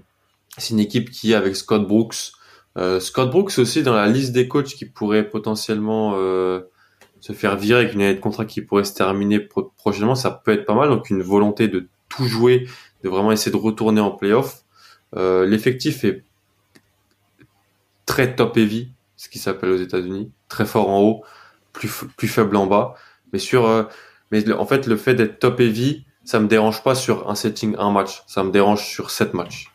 c'est une équipe qui, avec Scott Brooks, euh, Scott Brooks aussi dans la liste des coachs qui pourraient potentiellement se faire virer avec une année de contrat qui pourrait se terminer prochainement, ça peut être pas mal. Donc une volonté de tout jouer, de vraiment essayer de retourner en playoff. Euh, L'effectif est très top heavy, ce qui s'appelle aux États-Unis, très fort en haut, plus, plus faible en bas. Mais sur, euh, mais en fait, le fait d'être top heavy, ça me dérange pas sur un setting un match, ça me dérange sur sept matchs.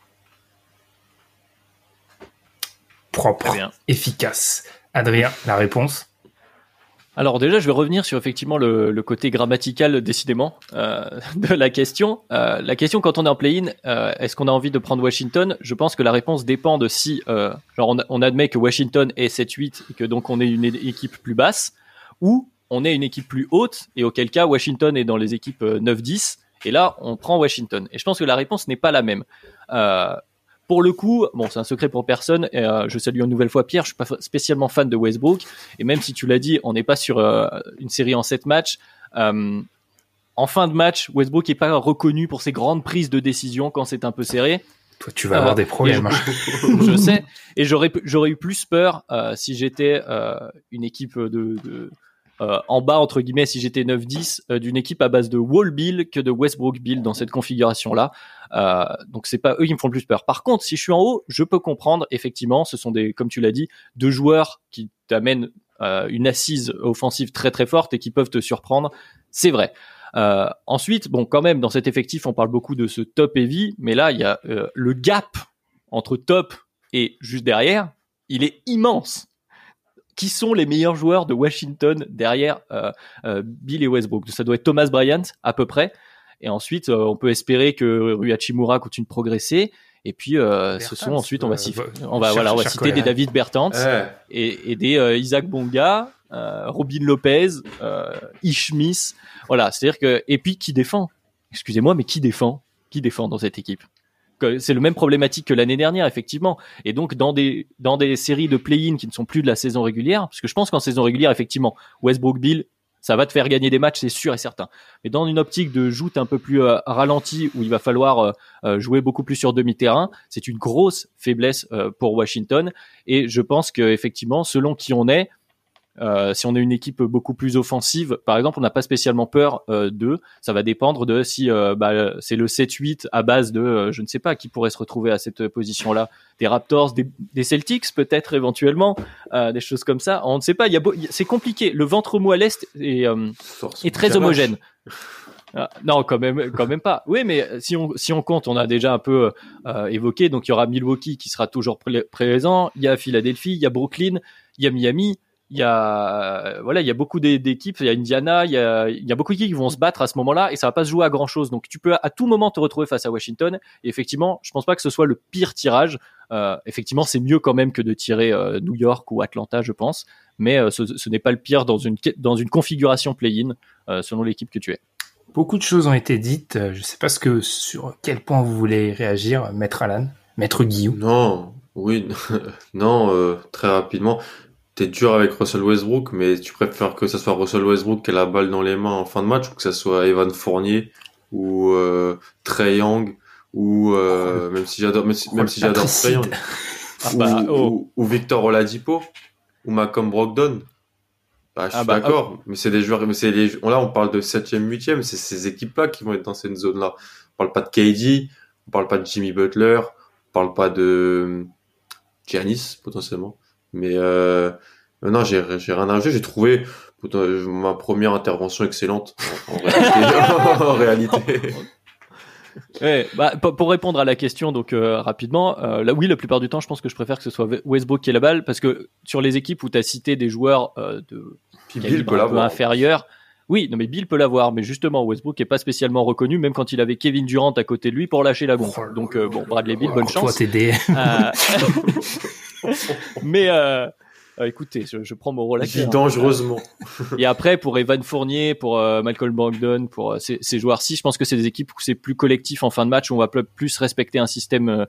Propre, efficace. Adrien, la réponse? Alors déjà, je vais revenir sur effectivement le, le côté grammatical décidément euh, de la question. Euh, la question quand on est en play-in, euh, est-ce qu'on a envie de prendre Washington? Je pense que la réponse dépend de si, euh, genre on, on, admet que Washington est 7-8 et que donc on est une équipe plus basse, ou on est une équipe plus haute et auquel cas Washington est dans les équipes 9-10 et là on prend Washington. Et je pense que la réponse n'est pas la même. Pour le coup, bon, c'est un secret pour personne. Et, euh, je salue une nouvelle fois Pierre. Je suis pas spécialement fan de Westbrook. Et même si tu l'as dit, on n'est pas sur euh, une série en sept matchs. Euh, en fin de match, Westbrook est pas reconnu pour ses grandes prises de décision quand c'est un peu serré. Toi, tu vas avoir des problèmes. Je, sais. Et j'aurais j'aurais eu plus peur si j'étais une équipe de, de euh, en bas entre guillemets si j'étais 9-10 euh, d'une équipe à base de Wall Bill que de Westbrook Bill dans cette configuration là. Euh, donc c'est pas eux qui me font le plus peur. Par contre, si je suis en haut, je peux comprendre effectivement, ce sont des comme tu l'as dit, deux joueurs qui t'amènent une assise offensive très très forte et qui peuvent te surprendre. C'est vrai. ensuite, bon, quand même, dans cet effectif, on parle beaucoup de ce top heavy, mais là, il y a le gap entre top et juste derrière, il est immense qui sont les meilleurs joueurs de Washington derrière euh, euh, Bill et Westbrook. Ça doit être Thomas Bryant à peu près. Et ensuite, euh, on peut espérer que Rui Hachimura continue de progresser. Et puis, ce sont ensuite, on va, on va voilà, on va citer des David Bertans et, et, des Isaac Bonga, Robin Lopez, Ish Smith. Voilà, c'est-à-dire que et puis qui défend? Excusez-moi, mais qui défend? Qui défend dans cette équipe? C'est le même problématique que l'année dernière effectivement et donc dans des dans des séries de play-in qui ne sont plus de la saison régulière parce que je pense qu'en saison régulière effectivement Westbrook Bill Ça va te faire gagner des matchs, c'est sûr et certain. Mais dans une optique de joute un peu plus euh, ralentie, où il va falloir euh, euh, jouer beaucoup plus sur demi-terrain, c'est une grosse faiblesse pour Washington. Et je pense que effectivement, selon qui on est, euh, si on est une équipe beaucoup plus offensive, par exemple, on n'a pas spécialement peur euh, d'eux. Ça va dépendre de si euh, bah, c'est le 7-8 à base de, je ne sais pas, qui pourrait se retrouver à cette position-là. Des Raptors, des, Celtics peut-être éventuellement, des choses comme ça. On ne sait pas. Il y a c'est compliqué. Le ventre mou à l'est est, est très homogène. Ah, non, quand même, quand même pas. Oui, mais si on si on compte, on a déjà un peu évoqué. Donc il y aura Milwaukee qui sera toujours présent. Il y a Philadelphie, il y a Brooklyn, il y a Miami il y a voilà il y a beaucoup d'équipes. Il y a Indiana il y a, il y a beaucoup d'équipes qui vont se battre à ce moment-là et ça va pas se jouer à grand chose donc tu peux à tout moment te retrouver face à Washington. Et effectivement je pense pas que ce soit le pire tirage. Euh, effectivement c'est mieux quand même que de tirer euh, New York ou Atlanta je pense. Mais euh, ce, ce n'est pas le pire dans une dans une configuration play-in euh, selon l'équipe que tu es. Beaucoup de choses ont été dites. Je sais pas ce que sur quel point vous voulez réagir maître Alan maître Guillaume non oui non très rapidement t'es dur avec Russell Westbrook, mais tu préfères que ça soit Russell Westbrook qui a la balle dans les mains en fin de match ou que ça soit Evan Fournier ou euh, Trey Young ou euh, même si j'adore même si, j'adore Trey Young ah bah, oh. ou, Victor Oladipo ou Malcolm Brogdon. Bah, je ah suis bah, d'accord, mais c'est des joueurs, mais c'est les, là on parle de 7e, 8e, c'est ces équipes-là qui vont être dans cette zone-là. On parle pas de KD, on parle pas de Jimmy Butler, on parle pas de Giannis potentiellement. Mais euh, non, j'ai rien à J'ai trouvé ma première intervention excellente en, réalité. Ouais, bah, pour répondre à la question donc euh, rapidement, euh, là oui la plupart du temps je pense que je préfère que ce soit Westbrook qui ait la balle parce que sur les équipes où tu as cité des joueurs euh, de Bill peut un peu inférieur, oui non mais Bill peut l'avoir mais justement Westbrook est pas spécialement reconnu même quand il avait Kevin Durant à côté de lui pour lâcher la bombe. Oh donc bon Bradley Bill bonne chance. Toi mais euh, euh, écoutez, je, je, prends mon rôle à cœur. dangereusement. Et après, pour Evan Fournier, pour euh, Malcolm Brogdon, pour euh, ces, ces joueurs-ci, je pense que c'est des équipes où c'est plus collectif en fin de match, où on va plus respecter un système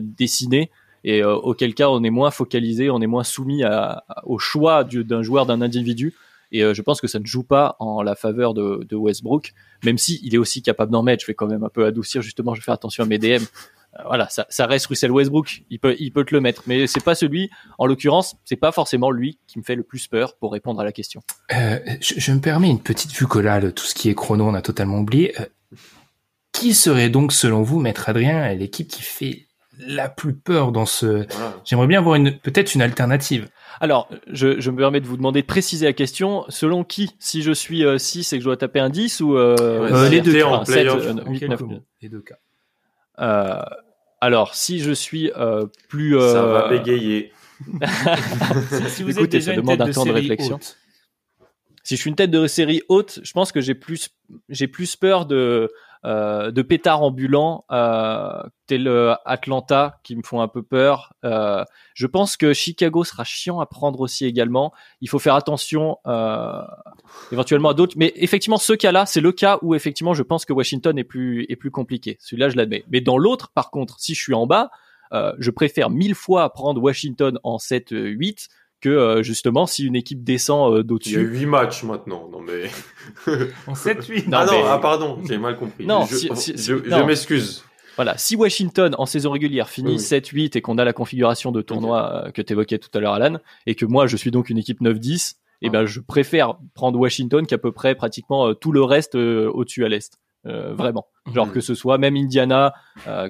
dessiné et auquel cas on est moins focalisé, on est moins soumis à, au choix d'un joueur, d'un individu. Et je pense que ça ne joue pas en la faveur de, Westbrook, même si il est aussi capable d'en mettre. Je vais quand même un peu adoucir justement. Je vais faire attention à mes DM. Euh, voilà, ça, reste Russell Westbrook. Il peut, il peut te le mettre, mais c'est pas celui. En l'occurrence, c'est pas forcément lui qui me fait le plus peur pour répondre à la question. Euh, je, me permets une petite vue collale. Tout ce qui est chrono, on a totalement oublié. Euh, qui serait donc, selon vous, Maître Adrien, l'équipe qui fait la plus peur dans ce J'aimerais bien avoir une peut-être une alternative. Alors, je, je, me permets de vous demander de préciser la question. Selon qui Si je suis 6 et que je dois taper un 10 ou les deux cas, 7, 8, 9, les deux cas. Euh, alors, si je suis euh, plus... Euh... Ça va bégayer. si vous Écoutez, ça demande un temps de réflexion. Si je suis une tête de série haute, je pense que j'ai plus, j'ai plus peur de, euh, de pétards ambulants euh, tel euh, Atlanta qui me font un peu peur. Euh, je pense que Chicago sera chiant à prendre aussi également. Il faut faire attention euh, éventuellement à d'autres, mais effectivement ce cas-là, c'est le cas où effectivement je pense que Washington est plus est plus compliqué. Celui-là, je l'admets. Mais dans l'autre, par contre, si je suis en bas, je préfère mille fois prendre Washington en 7-8 que euh, justement si une équipe descend euh, d'au-dessus. Il y a 8 matchs maintenant, non mais en 7 8. ah non, ah pardon, j'ai mal compris. Non, je, je, m'excuse. Voilà, si Washington en saison régulière finit 7-8 et qu'on a la configuration de tournoi euh, que tu évoquais tout à l'heure Alan et que moi je suis donc une équipe 9-10, et eh ben je préfère prendre Washington qu'à peu près pratiquement tout le reste au-dessus à l'est. vraiment. Genre mhm. que ce soit même Indiana,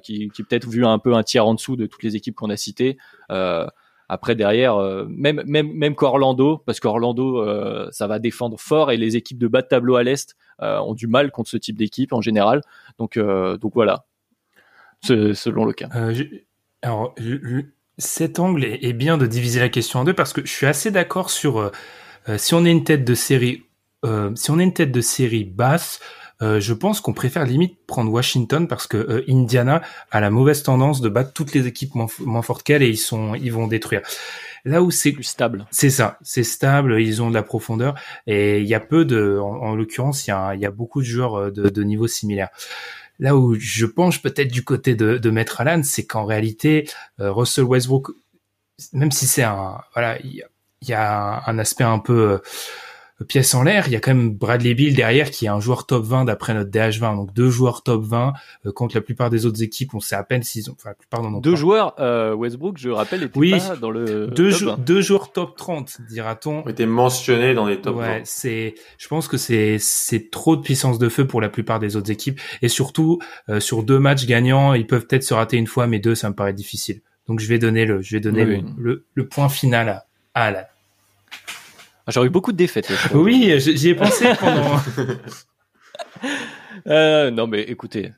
qui, qui peut-être vu un peu un tiers en dessous de toutes les équipes qu'on a citées. Euh, après derrière, euh, même même même qu'Orlando, parce qu'Orlando euh, ça va défendre fort et les équipes de bas de tableau à l'est euh, ont du mal contre ce type d'équipe en général. Donc donc voilà, selon le cas. alors cet angle est, bien de diviser la question en deux parce que je suis assez d'accord sur si on est une tête de série si on est une tête de série basse euh, je pense qu'on préfère limite prendre Washington parce que euh, Indiana a la mauvaise tendance de battre toutes les équipes moins, fortes qu'elle et ils sont, ils vont détruire. Là où c'est plus stable. C'est ça, c'est stable, ils ont de la profondeur et il y a peu de, en, l'occurrence, il y a, il y a beaucoup de joueurs euh, de, de niveau similaire. Là où je penche peut-être du côté de, de Maître Allen, c'est qu'en réalité, Russell Westbrook, même si c'est un, voilà, il y, a un aspect un peu pièce en l'air, il y a quand même Bradley Bill derrière qui est un joueur top 20 d'après notre DH20, donc deux joueurs top 20 euh, contre la plupart des autres équipes, on sait à peine s'ils ont, enfin la plupart n'en ont deux joueurs. Euh, Westbrook, je rappelle, était oui, pas dans le deux, deux joueurs top 30, dira-t-on. Ont été mentionnés dans les top ouais, c'est, je pense que c'est c'est trop de puissance de feu pour la plupart des autres équipes et surtout euh, sur deux matchs gagnants, ils peuvent peut-être se rater une fois, mais deux, ça me paraît difficile. Donc je vais donner le, je vais donner le, le, point final à, à Alan. Ah, j'aurais eu beaucoup de défaites. oui, j'y ai pensé pendant. euh, non, mais écoutez,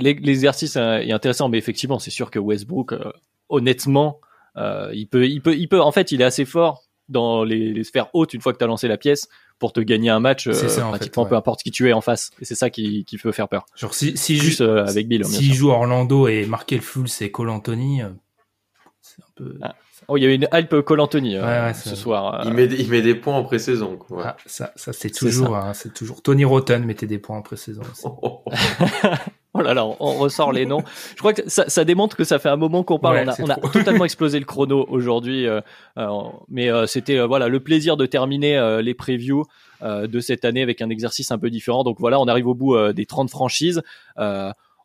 l'exercice est intéressant, mais effectivement, c'est sûr que Westbrook, euh, honnêtement, euh, il peut, il peut, il peut. En fait, il est assez fort dans les, sphères hautes une fois que tu as lancé la pièce pour te gagner un match euh, pratiquement peu importe qui tu es en face et c'est ça qui, qui peut faire peur genre si si Juste, avec Bill si joue Orlando et marquer le full c'est Cole Anthony c'est un peu ah. Oh, il y a une hype Cole Anthony euh, ce soir. Il, met, il met des points en pré-saison. Ah, ça, ça c'est toujours, hein, c'est toujours. Tony Rotten mettait des points en pré-saison. Oh, là là, on, ressort les noms. Je crois que ça, ça démontre que ça fait un moment qu'on parle. on a, on a totalement explosé le chrono aujourd'hui, euh, euh, mais c'était voilà le plaisir de terminer les previews de cette année avec un exercice un peu différent. Donc voilà, on arrive au bout des 30 franchises.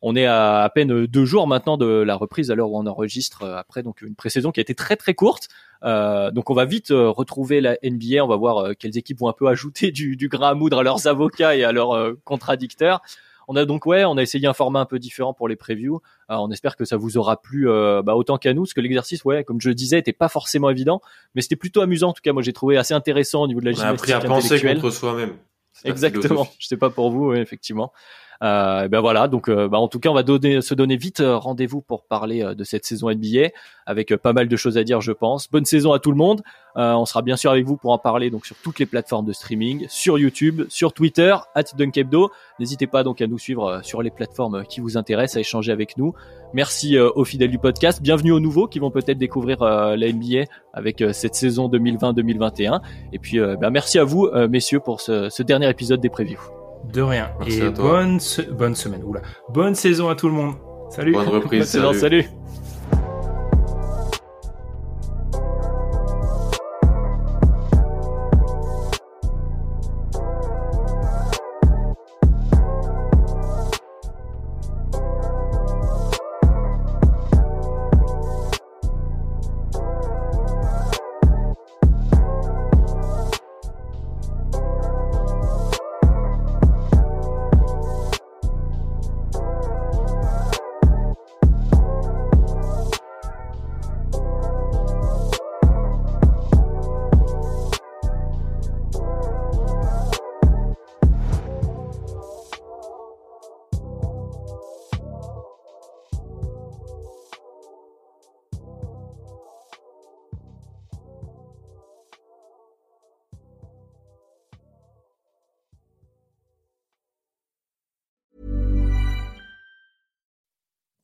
On est à à peine deux jours maintenant de la reprise à l'heure où on enregistre euh, après donc une pré-saison qui a été très très courte. Euh, donc on va vite euh, retrouver la NBA. On va voir quelles équipes vont un peu ajouter du, du grain à moudre à leurs avocats et à leurs contradicteurs. On a donc ouais, on a essayé un format un peu différent pour les previews. on espère que ça vous aura plu bah, autant qu'à nous, parce que l'exercice, ouais, comme je le disais, était pas forcément évident, mais c'était plutôt amusant. En tout cas, moi j'ai trouvé assez intéressant au niveau de la gymnastique On a appris à penser contre soi-même. Exactement. Je sais pas pour vous, effectivement. Euh, ben voilà, donc euh, ben en tout cas, on va donner, se donner vite euh, rendez-vous pour parler euh, de cette saison NBA avec pas mal de choses à dire, je pense. Bonne saison à tout le monde. on sera bien sûr avec vous pour en parler donc sur toutes les plateformes de streaming, sur YouTube, sur Twitter, at Dunkebdo. N'hésitez pas donc à nous suivre sur les plateformes qui vous intéressent, à échanger avec nous. Merci aux fidèles du podcast. Bienvenue aux nouveaux qui vont peut-être découvrir la NBA avec cette saison 2020-2021. Et puis, ben, merci à vous, messieurs, pour ce, ce dernier épisode des previews. De rien. et bonne, bonne semaine. Oula. Bonne saison à tout le monde. Salut. Bonne reprise. salut. salut.